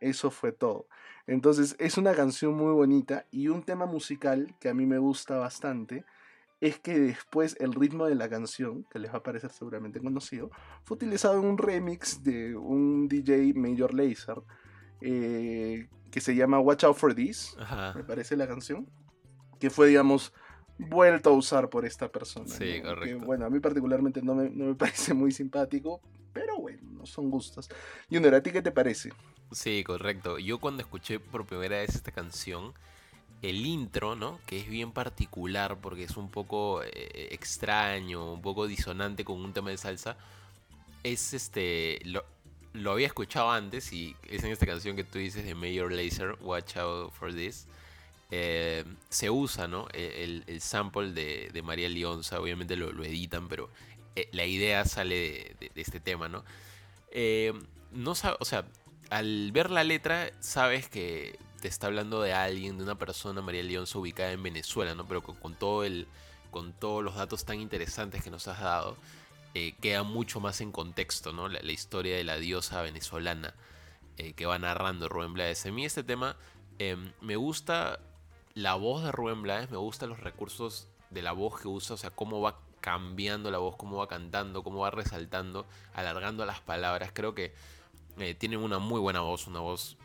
Eso fue todo. Entonces es una canción muy bonita y un tema musical que a mí me gusta bastante es que después el ritmo de la canción, que les va a parecer seguramente conocido, fue utilizado en un remix de un DJ Major Lazer eh, que se llama Watch Out for This, Ajá. me parece la canción, que fue, digamos, vuelto a usar por esta persona. Sí, ¿no? Que, correcto. bueno, a mí particularmente no me, no me parece muy simpático, pero bueno, no son gustos. Junior, ¿a ti qué te parece? Sí, correcto. Yo cuando escuché por primera vez esta canción, el intro, ¿no? Que es bien particular porque es un poco eh, extraño, un poco disonante con un tema de salsa, es este... Lo, había escuchado antes y es en esta canción que tú dices de Major Lazer, Watch Out for This. eh, se usa, ¿no? E, El, sample de, María Leonza, obviamente lo, editan, pero la idea sale de, este tema, ¿no? Eh, no o sea, al ver la letra, sabes que te está hablando de alguien, de una persona, María Leonza, ubicada en Venezuela, ¿no? Pero con, todo el, con todos los datos tan interesantes que nos has dado, eh, queda mucho más en contexto, ¿no? La, historia de la diosa venezolana eh, que va narrando Rubén Blades. A mí este tema eh, me gusta la voz de Rubén Blades, me gustan los recursos de la voz que usa, o sea, cómo va cambiando la voz, cómo va cantando, cómo va resaltando, alargando las palabras. Creo que eh, tiene una muy buena voz, una voz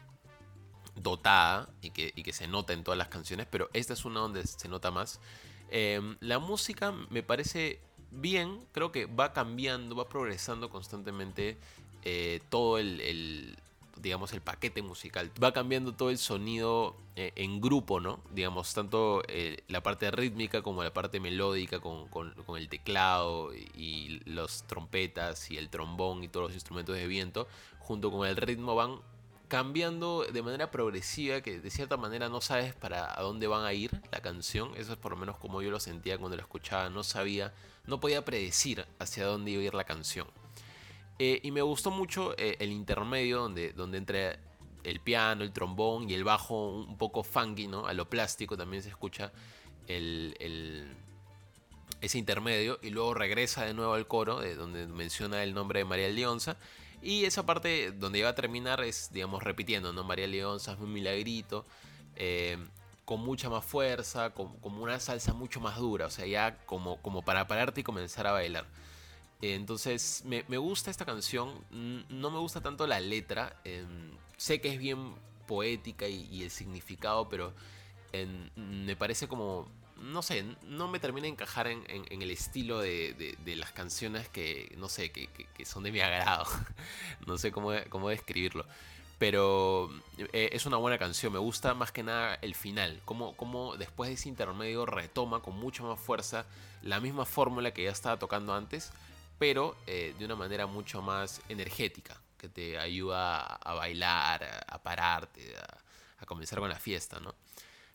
dotada y que, y que se nota en todas las canciones, pero esta es una donde se nota más. Eh, la música me parece bien, creo que va cambiando, va progresando constantemente eh, todo el, digamos, el paquete musical. Va cambiando todo el sonido eh, en grupo, ¿no? Digamos, tanto eh, la parte rítmica como la parte melódica con, con- el teclado y, y los trompetas y el trombón y todos los instrumentos de viento, junto con el ritmo van cambiando de manera progresiva que de cierta manera no sabes para a dónde van a ir la canción eso es por lo menos como yo lo sentía cuando la escuchaba no sabía no podía predecir hacia dónde iba a ir la canción Eh, y me gustó mucho eh, el intermedio donde, donde entra el piano, el trombón y el bajo un poco funky, ¿no? A lo plástico también se escucha el, ese intermedio y luego regresa de nuevo al coro, de donde menciona el nombre de María Leonza. Y esa parte donde iba a terminar es, digamos, repitiendo, ¿no? María Leonza es un milagrito, eh, con mucha más fuerza, como una salsa mucho más dura, o sea, ya como, como para pararte y comenzar a bailar. Eh, Entonces, me, gusta esta canción. No me gusta tanto la letra. em, sé que es bien poética y, el significado, pero me parece como. No sé, no me termina de encajar en, el estilo de, las canciones que, no sé, que, son de mi agrado. no sé cómo, cómo describirlo. Pero eh, es una buena canción. Me gusta más que nada el final. Como, como después de ese intermedio retoma con mucha más fuerza la misma fórmula que ya estaba tocando antes, pero eh, de una manera mucho más energética, que te ayuda a, bailar, a, pararte, a, comenzar con la fiesta, ¿no?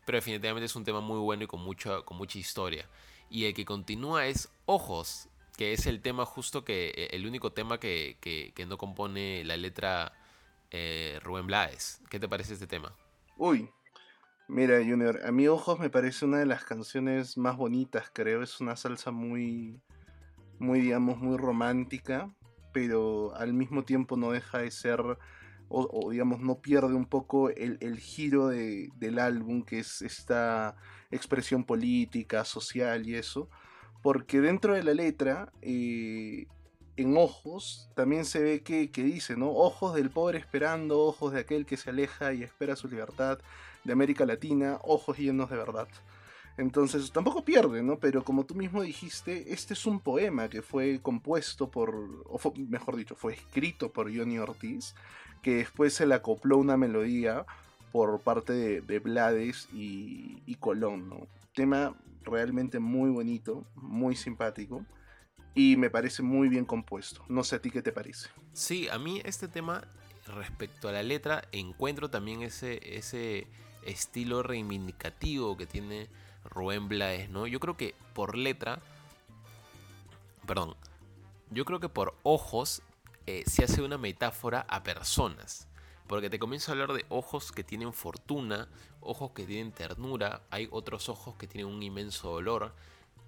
Pero definitivamente es un tema muy bueno y con, mucha con mucha historia. Y el que continúa es Ojos, que es el tema justo que, eh, el único tema que no compone la letra eh, Rubén Blades. ¿Qué te parece este tema? Uy, mira, Junior, a mí Ojos me parece una de las canciones más bonitas, creo. Es una salsa muy, muy, digamos, muy romántica, pero al mismo tiempo no deja de ser, o, digamos, no pierde un poco el, el giro de- del álbum, que es esta expresión política, social y eso. Porque dentro de la letra, eh, en ojos, también se ve que, que dice, ¿no? Ojos del pobre esperando, ojos de aquel que se aleja y espera su libertad, de América Latina, ojos llenos de verdad. Entonces, tampoco pierde, ¿no? Pero como tú mismo dijiste, este es un poema que fue compuesto por, o mejor dicho, fue escrito por Johnny Ortiz, que después se le acopló una melodía por parte de, de Blades y, y Colón, ¿no? Tema realmente muy bonito, muy simpático y me parece muy bien compuesto. No sé a ti qué te parece. Sí, a mí este tema, respecto a la letra, encuentro también ese, ese estilo reivindicativo que tiene Rubén Blades, ¿no? Yo creo que por letra, perdón, yo creo que por ojos eh, se hace una metáfora a personas. Porque te comienzo a hablar de ojos que tienen fortuna, ojos que tienen ternura, hay otros ojos que tienen un inmenso dolor,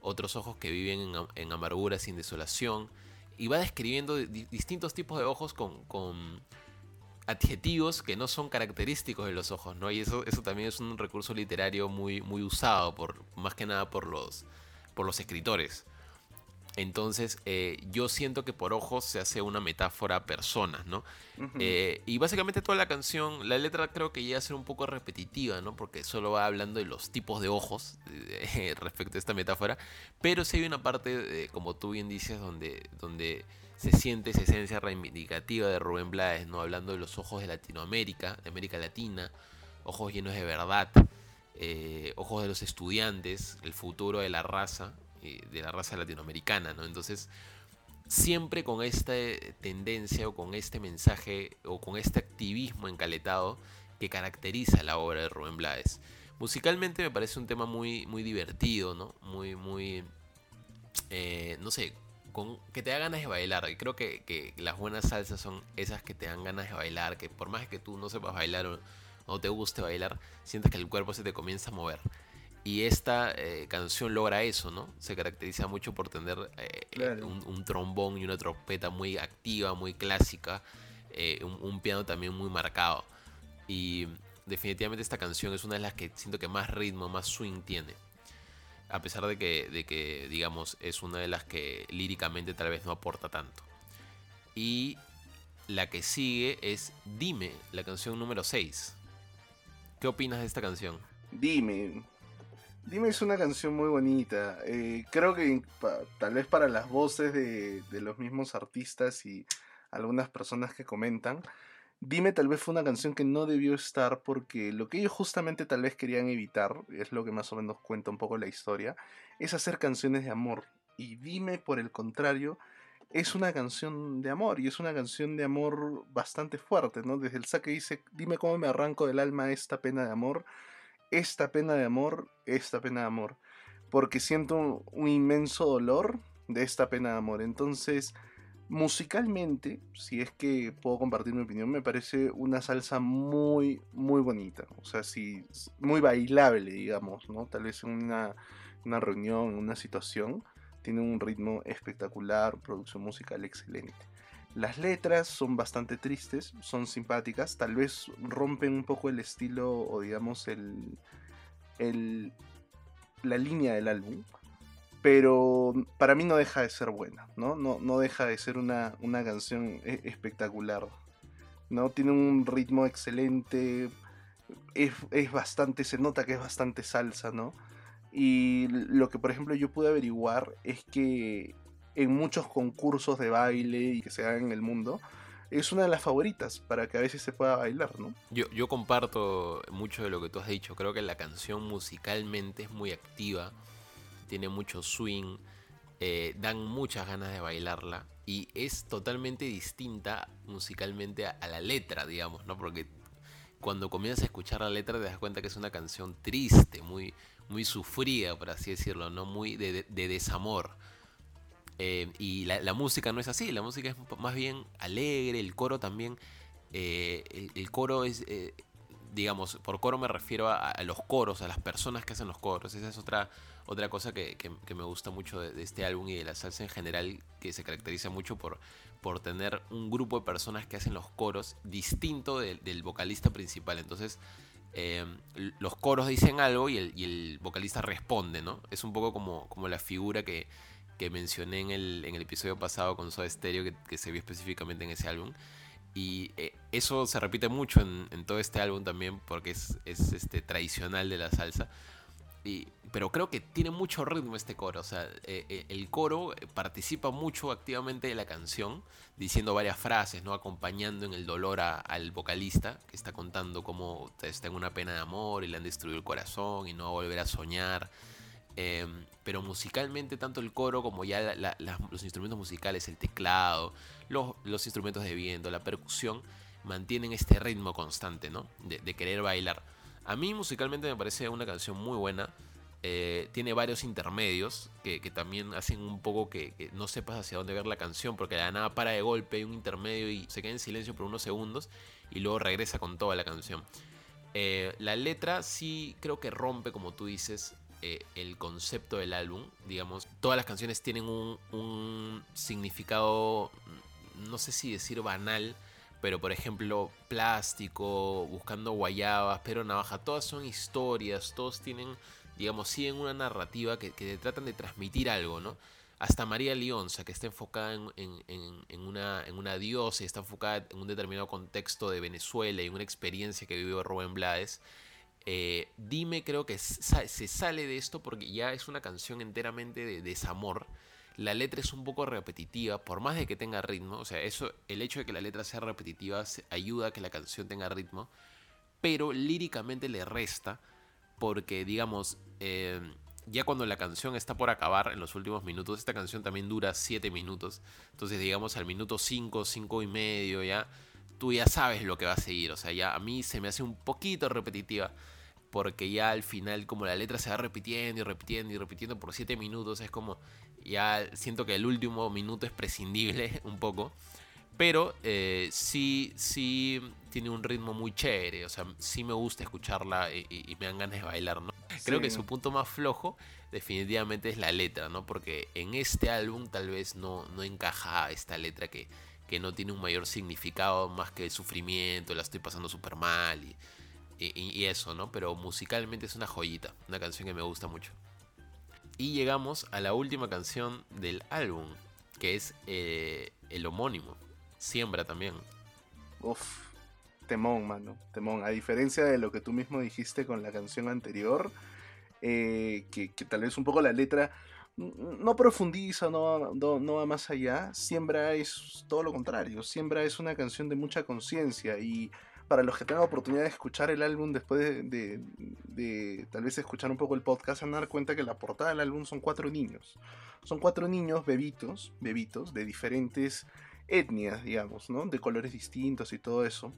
otros ojos que viven en, am- en amargura sin desolación, y va describiendo di- distintos tipos de ojos con, con, adjetivos que no son característicos de los ojos, ¿no? Y eso, eso también es un recurso literario muy, muy usado, por, más que nada por los, por los escritores. Entonces, eh, yo siento que por ojos se hace una metáfora a personas, ¿no? Eh, y básicamente toda la canción, la letra creo que llega a ser un poco repetitiva, ¿no? Porque solo va hablando de los tipos de ojos eh, respecto a esta metáfora. Pero sí hay una parte, como tú bien dices, donde, donde se siente esa esencia reivindicativa de Rubén Blades, ¿no? Hablando de los ojos de Latinoamérica, de América Latina, ojos llenos de verdad, ojos de los estudiantes, el futuro de la raza eh, de la raza latinoamericana, ¿no? Entonces, siempre con esta tendencia o con este mensaje o con este activismo encaletado que caracteriza la obra de Rubén Blades. Musicalmente me parece un tema muy, muy divertido, ¿no? Muy, muy, eh, no sé, con, que te da ganas de bailar. Y creo que, que, las buenas salsas son esas que te dan ganas de bailar, que por más que tú no sepas bailar o no te guste bailar, sientes que el cuerpo se te comienza a mover. Y esta eh, canción logra eso, ¿no? Se caracteriza mucho por tener eh, un, trombón y una trompeta muy activa, muy clásica, eh, un, piano también muy marcado. Y definitivamente esta canción es una de las que siento que más ritmo, más swing tiene. A pesar de que, de que digamos, es una de las que líricamente tal vez no aporta tanto. Y la que sigue es Dime, la canción número 6. ¿Qué opinas de esta canción? Dime, Dime es una canción muy bonita. Eh, creo que tal vez para las voces de, los mismos artistas y algunas personas que comentan, Dime tal vez fue una canción que no debió estar porque lo que ellos justamente tal vez querían evitar, es lo que más o menos cuenta un poco la historia, es hacer canciones de amor. Y Dime, por el contrario, es una canción de amor y es una canción de amor bastante fuerte, ¿no? Desde el saque dice, dime cómo me arranco del alma esta pena de amor esta pena de amor, esta pena de amor. Porque siento un, inmenso dolor de esta pena de amor. Entonces, musicalmente, si es que puedo compartir mi opinión, me parece una salsa muy, muy bonita. O sea, sí, muy bailable, digamos, ¿no? Tal vez en una, una reunión, en una situación, tiene un ritmo espectacular, producción musical excelente. Las letras son bastante tristes, son simpáticas, tal vez rompen un poco el estilo o digamos el, el la línea del álbum, pero para mí no deja de ser buena, ¿no? No, no deja de ser una, una canción e, espectacular, ¿no? Tiene un ritmo excelente, es, es, bastante, se nota que es bastante salsa, ¿no? Y lo que por ejemplo yo pude averiguar es que en muchos concursos de baile y que se hagan en el mundo, es una de las favoritas para que a veces se pueda bailar, ¿no? Yo, yo comparto mucho de lo que tú has dicho. Creo que la canción musicalmente es muy activa, tiene mucho swing, eh, dan muchas ganas de bailarla y es totalmente distinta musicalmente a, la letra, digamos, ¿no? Porque cuando comienzas a escuchar la letra te das cuenta que es una canción triste, muy, muy sufrida, por así decirlo, ¿no? Muy de desamor. Eh, y la, música no es así, la música es más bien alegre, el coro también. Eh, el, coro es, eh, digamos, por coro me refiero a, los coros, a las personas que hacen los coros. Esa es otra, otra cosa que, me gusta mucho de, este álbum y de la salsa en general, que se caracteriza mucho por, por tener un grupo de personas que hacen los coros distinto del vocalista principal. Entonces, los coros dicen algo y el, y el, vocalista responde, ¿no? Es un poco como, como la figura que que mencioné en el, en el episodio pasado con Soda Stereo, que, se vio específicamente en ese álbum. Y eh, eso se repite mucho en, todo este álbum también, porque es, es, este, tradicional de la salsa. Y, pero creo que tiene mucho ritmo este coro. O sea, eh, eh, el coro participa mucho activamente de la canción, diciendo varias frases, ¿no? Acompañando en el dolor al vocalista, que está contando cómo está en una pena de amor y le han destruido el corazón y no va a volver a soñar. Em, pero musicalmente, tanto el coro como ya los instrumentos musicales, el teclado, los, instrumentos de viento, la percusión, mantienen este ritmo constante, ¿no? De, querer bailar. A mí musicalmente me parece una canción muy buena. Eh, tiene varios intermedios que, también hacen un poco que, no sepas hacia dónde ver la canción, porque la nada para de golpe, hay un intermedio y se queda en silencio por unos segundos y luego regresa con toda la canción. Eh, la letra sí creo que rompe, como tú dices, eh, el concepto del álbum. Digamos, todas las canciones tienen un, significado, no sé si decir banal, pero por ejemplo, plástico, buscando guayabas, pero navaja, todas son historias, todos tienen, digamos, siguen una narrativa que, tratan de transmitir algo, ¿no? Hasta María Lionza, que está enfocada en, una, en una diosa y está enfocada en un determinado contexto de Venezuela y una experiencia que vivió Rubén Blades. Eh, dime, creo que se sale de esto porque ya es una canción enteramente de desamor. La letra es un poco repetitiva, por más de que tenga ritmo, o sea, eso, el hecho de que la letra sea repetitiva ayuda a que la canción tenga ritmo, pero líricamente le resta, porque digamos, eh, ya cuando la canción está por acabar en los últimos minutos, esta canción también dura 7 minutos, entonces digamos al minuto 5, 5 y medio ya, tú ya sabes lo que va a seguir, o sea, ya a mí se me hace un poquito repetitiva porque ya al final como la letra se va repitiendo y repitiendo y repitiendo por 7 minutos, es como ya siento que el último minuto es prescindible un poco. Pero eh, sí, sí tiene un ritmo muy chévere. O sea, sí me gusta escucharla y, me dan ganas de bailar, ¿no? Creo que su punto más flojo definitivamente es la letra, ¿no? Porque en este álbum tal vez no, no encaja esta letra que, que no tiene un mayor significado más que el sufrimiento, la estoy pasando súper mal y, eso, ¿no? Pero musicalmente es una joyita, una canción que me gusta mucho. Y llegamos a la última canción del álbum, que es eh, el homónimo, Siembra también. Uf, temón, mano, temón. A diferencia de lo que tú mismo dijiste con la canción anterior, eh, que, tal vez un poco la letra no profundiza, no, no, va más allá. Siembra es todo lo contrario. Siembra es una canción de mucha conciencia y para los que tengan oportunidad de escuchar el álbum después de, tal vez escuchar un poco el podcast, van a dar cuenta que la portada del álbum son cuatro niños. Son cuatro niños bebitos, bebitos, de diferentes etnias, digamos, ¿no? De colores distintos y todo eso.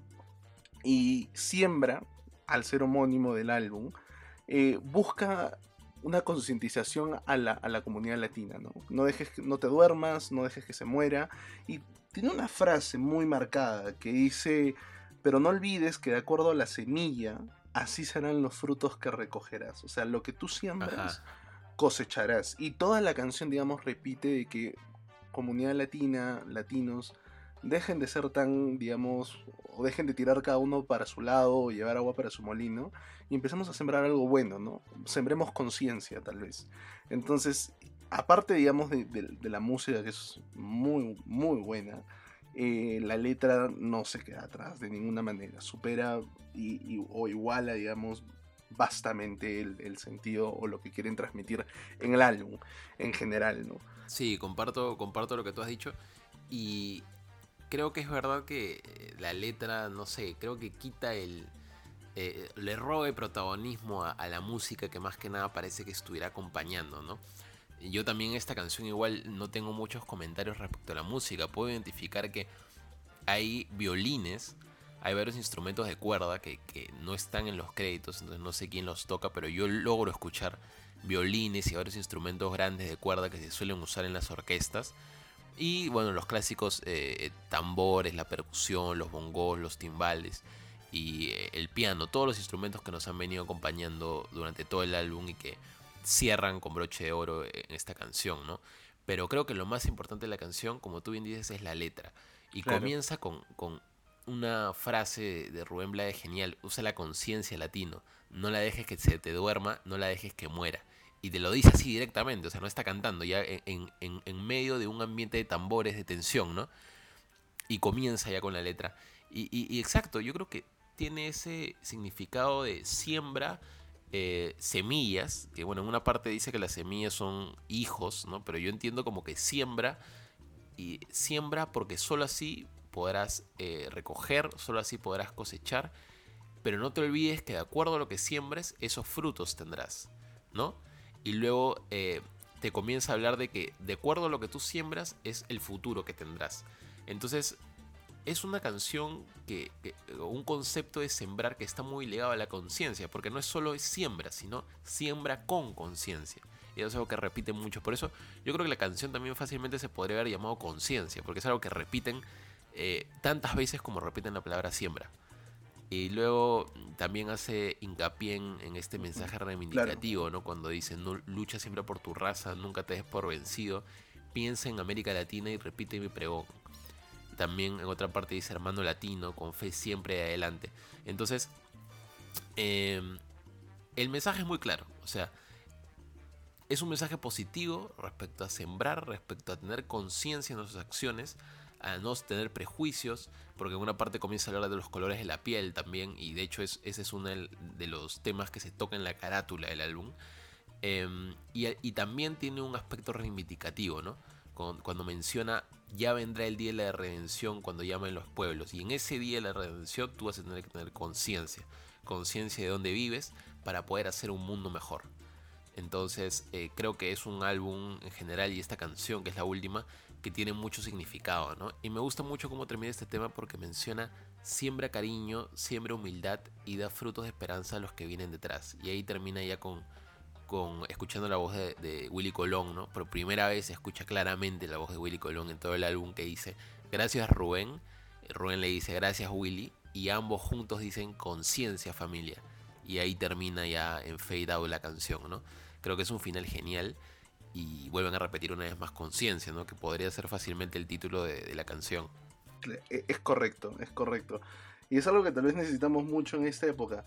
Y Siembra, al ser homónimo del álbum, eh, busca una concientización a la, comunidad latina, ¿no? No, dejes, no te duermas, no dejes que se muera. Y tiene una frase muy marcada que dice pero no olvides que de acuerdo a la semilla, así serán los frutos que recogerás. O sea, lo que tú siembras, cosecharás. Y toda la canción, digamos, repite de que comunidad latina, latinos, dejen de ser tan, digamos, o dejen de tirar cada uno para su lado o llevar agua para su molino y empezamos a sembrar algo bueno, ¿no? Sembremos conciencia, tal vez. Entonces, aparte, digamos, de, la música que es muy, muy buena, eh, la letra no se queda atrás de ninguna manera, supera y, o iguala, digamos, vastamente el, sentido o lo que quieren transmitir en el álbum en general, ¿no? Sí, comparto, comparto lo que tú has dicho y creo que es verdad que eh, la letra, no sé, creo que quita el... Eh, le roba el protagonismo a, la música que más que nada parece que estuviera acompañando, ¿no? yo también esta canción igual no tengo muchos comentarios respecto a la música. Puedo identificar que hay violines, hay varios instrumentos de cuerda que, no están en los créditos, entonces no sé quién los toca, pero yo logro escuchar violines y varios instrumentos grandes de cuerda que se suelen usar en las orquestas. Y bueno, los clásicos eh, tambores, la percusión, los bongos, los timbales y eh, el piano, todos los instrumentos que nos han venido acompañando durante todo el álbum y que cierran con broche de oro en esta canción, ¿no? Pero creo que lo más importante de la canción, como tú bien dices, es la letra. Y comienza con, una frase de Rubén Blades genial, usa la conciencia latino, no la dejes que se te duerma, no la dejes que muera. Y te lo dice así directamente, o sea, no está cantando, ya en, en, medio de un ambiente de tambores, de tensión, ¿no? Y comienza ya con la letra. Y, y exacto, yo creo que tiene ese significado de siembra, eh, semillas, que bueno, en una parte dice que las semillas son hijos, ¿no? Pero yo entiendo como que siembra, y siembra porque solo así podrás eh, recoger, solo así podrás cosechar, pero no te olvides que de acuerdo a lo que siembres, esos frutos tendrás, ¿no? Y luego eh, te comienza a hablar de que de acuerdo a lo que tú siembras es el futuro que tendrás. Entonces, es una canción que, un concepto de sembrar que está muy ligado a la conciencia, porque no es solo siembra, sino siembra con conciencia. Y eso es algo que repiten mucho. Por eso yo creo que la canción también fácilmente se podría haber llamado conciencia, porque es algo que repiten eh, tantas veces como repiten la palabra siembra. Y luego también hace hincapié en, este mensaje reivindicativo, ¿no? Cuando dice, no, lucha siempre por tu raza, nunca te des por vencido, piensa en América Latina y repite mi pregón. también en otra parte dice hermano latino, con fe siempre adelante. Entonces, em, el mensaje es muy claro. O sea, es un mensaje positivo respecto a sembrar, respecto a tener conciencia en nuestras acciones, a no tener prejuicios, porque en una parte comienza a hablar de los colores de la piel también, y de hecho es, ese es uno de los temas que se toca en la carátula del álbum. Em, y, también tiene un aspecto reivindicativo, ¿no? Cuando, menciona ya vendrá el día de la redención cuando llamen los pueblos. Y en ese día de la redención tú vas a tener que tener conciencia. Conciencia de dónde vives para poder hacer un mundo mejor. Entonces eh, creo que es un álbum en general y esta canción que es la última que tiene mucho significado, ¿no? Y me gusta mucho cómo termina este tema porque menciona siembra cariño, siembra humildad y da frutos de esperanza a los que vienen detrás. Y ahí termina ya con, con escuchando la voz de, Willy Colón, ¿no? Por primera vez se escucha claramente la voz de Willy Colón en todo el álbum que dice, gracias Rubén. Rubén le dice, gracias Willy. Y ambos juntos dicen, conciencia familia. Y ahí termina ya en fade out la canción, ¿no? Creo que es un final genial y vuelven a repetir una vez más conciencia, ¿no? Que podría ser fácilmente el título de, la canción. E, es correcto, es correcto. Y es algo que tal vez necesitamos mucho en esta época.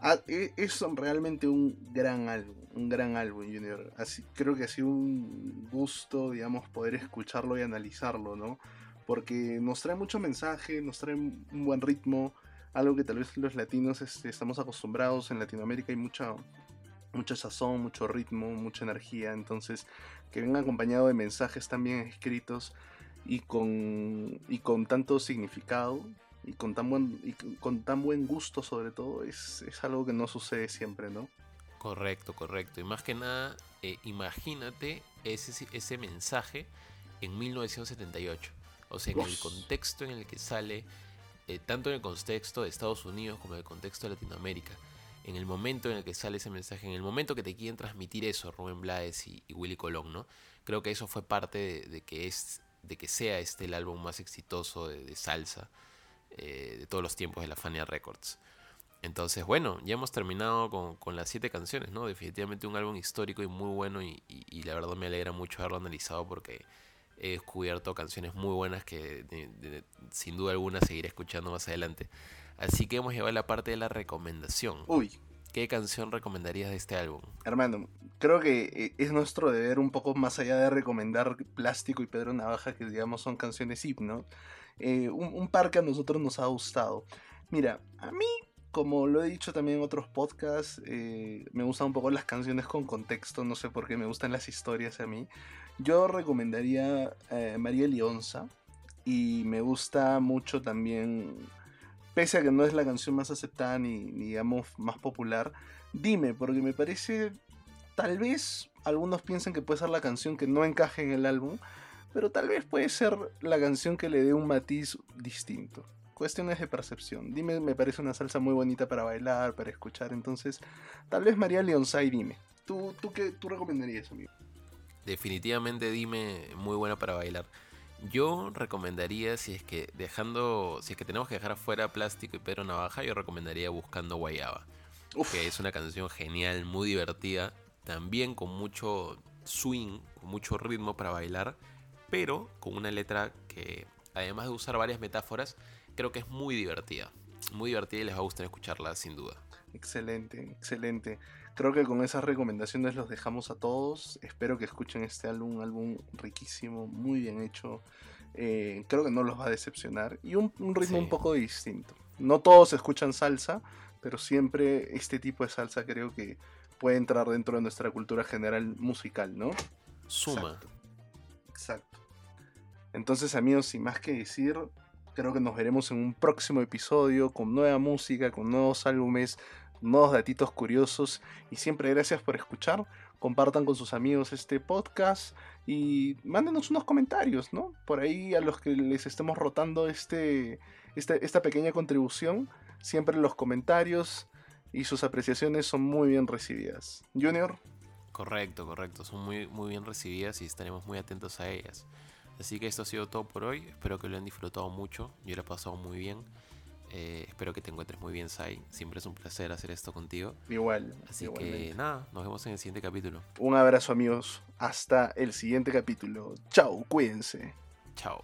Ah, e, es realmente un gran álbum, un gran álbum, Junior. Así, creo que ha sido un gusto, digamos, poder escucharlo y analizarlo, ¿no? Porque nos trae mucho mensaje, nos trae un buen ritmo, algo que tal vez los latinos este, estamos acostumbrados. En Latinoamérica hay mucha, mucha sazón, mucho ritmo, mucha energía. Entonces, que venga acompañado de mensajes también escritos y con, y con tanto significado y con tan buen, y con tan buen gusto sobre todo, es, algo que no sucede siempre, ¿no? Correcto, correcto. Y más que nada, eh, imagínate ese, ese mensaje en 1978. O sea, en el contexto en el que sale, eh, tanto en el contexto de Estados Unidos como en el contexto de Latinoamérica en el momento en el que sale ese mensaje, en el momento que te quieren transmitir eso Rubén Blades y, Willy Colón, ¿no? Creo que eso fue parte de, que es de que sea este el álbum más exitoso de, salsa eh, de todos los tiempos de la Fania Records. Entonces, bueno, ya hemos terminado con, las siete canciones, ¿no? Definitivamente un álbum histórico y muy bueno y, la verdad me alegra mucho haberlo analizado porque he descubierto canciones muy buenas que sin duda alguna seguiré escuchando más adelante. Así que hemos llegado a la parte de la recomendación. Uy. ¿Qué canción recomendarías de este álbum? Hermano, creo que eh, es nuestro deber un poco más allá de recomendar Plástico y Pedro Navaja, que digamos son canciones himno, eh, un, par que a nosotros nos ha gustado. Mira, a mí, como lo he dicho también en otros podcasts, eh, me gustan un poco las canciones con contexto, no sé por qué me gustan las historias a mí. Yo recomendaría María Lionza y me gusta mucho también pese a que no es la canción más aceptada ni, digamos más popular, dime, porque me parece, tal vez algunos piensan que puede ser la canción que no encaje en el álbum, pero tal vez puede ser la canción que le dé un matiz distinto. Cuestiones de percepción. Dime, me parece una salsa muy bonita para bailar, para escuchar, entonces tal vez María Leonsay, dime. ¿Tú, tú qué tú recomendarías, amigo? Definitivamente dime, muy buena para bailar. Yo recomendaría, si es que dejando, si es que tenemos que dejar afuera plástico y Pedro Navaja, yo recomendaría Buscando Guayaba. Que es una canción genial, muy divertida, también con mucho swing, con mucho ritmo para bailar, pero con una letra que, además de usar varias metáforas, creo que es muy divertida. Muy divertida y les va a gustar escucharla sin duda. Excelente, excelente. Creo que con esas recomendaciones los dejamos a todos. Espero que escuchen este álbum, un álbum riquísimo, muy bien hecho. Eh, creo que no los va a decepcionar. Y un, ritmo un poco distinto. No todos escuchan salsa, pero siempre este tipo de salsa creo que puede entrar dentro de nuestra cultura general musical, ¿no? Suma. Exacto. Entonces, amigos, sin más que decir, creo que nos veremos en un próximo episodio con nueva música, con nuevos álbumes, nuevos datitos curiosos y siempre gracias por escuchar. Compartan con sus amigos este podcast y mándenos unos comentarios, ¿no? Por ahí a los que les estemos rotando este, este, esta pequeña contribución, siempre los comentarios y sus apreciaciones son muy bien recibidas. Junior. Correcto, correcto, son muy, muy bien recibidas y estaremos muy atentos a ellas. Así que esto ha sido todo por hoy, espero que lo hayan disfrutado mucho, yo lo he pasado muy bien. Eh, espero que te encuentres muy bien, Sai. Siempre es un placer hacer esto contigo. Igual. Así que nada, nos vemos en el siguiente capítulo. Un abrazo, amigos. Hasta el siguiente capítulo. Chao, cuídense. Chao.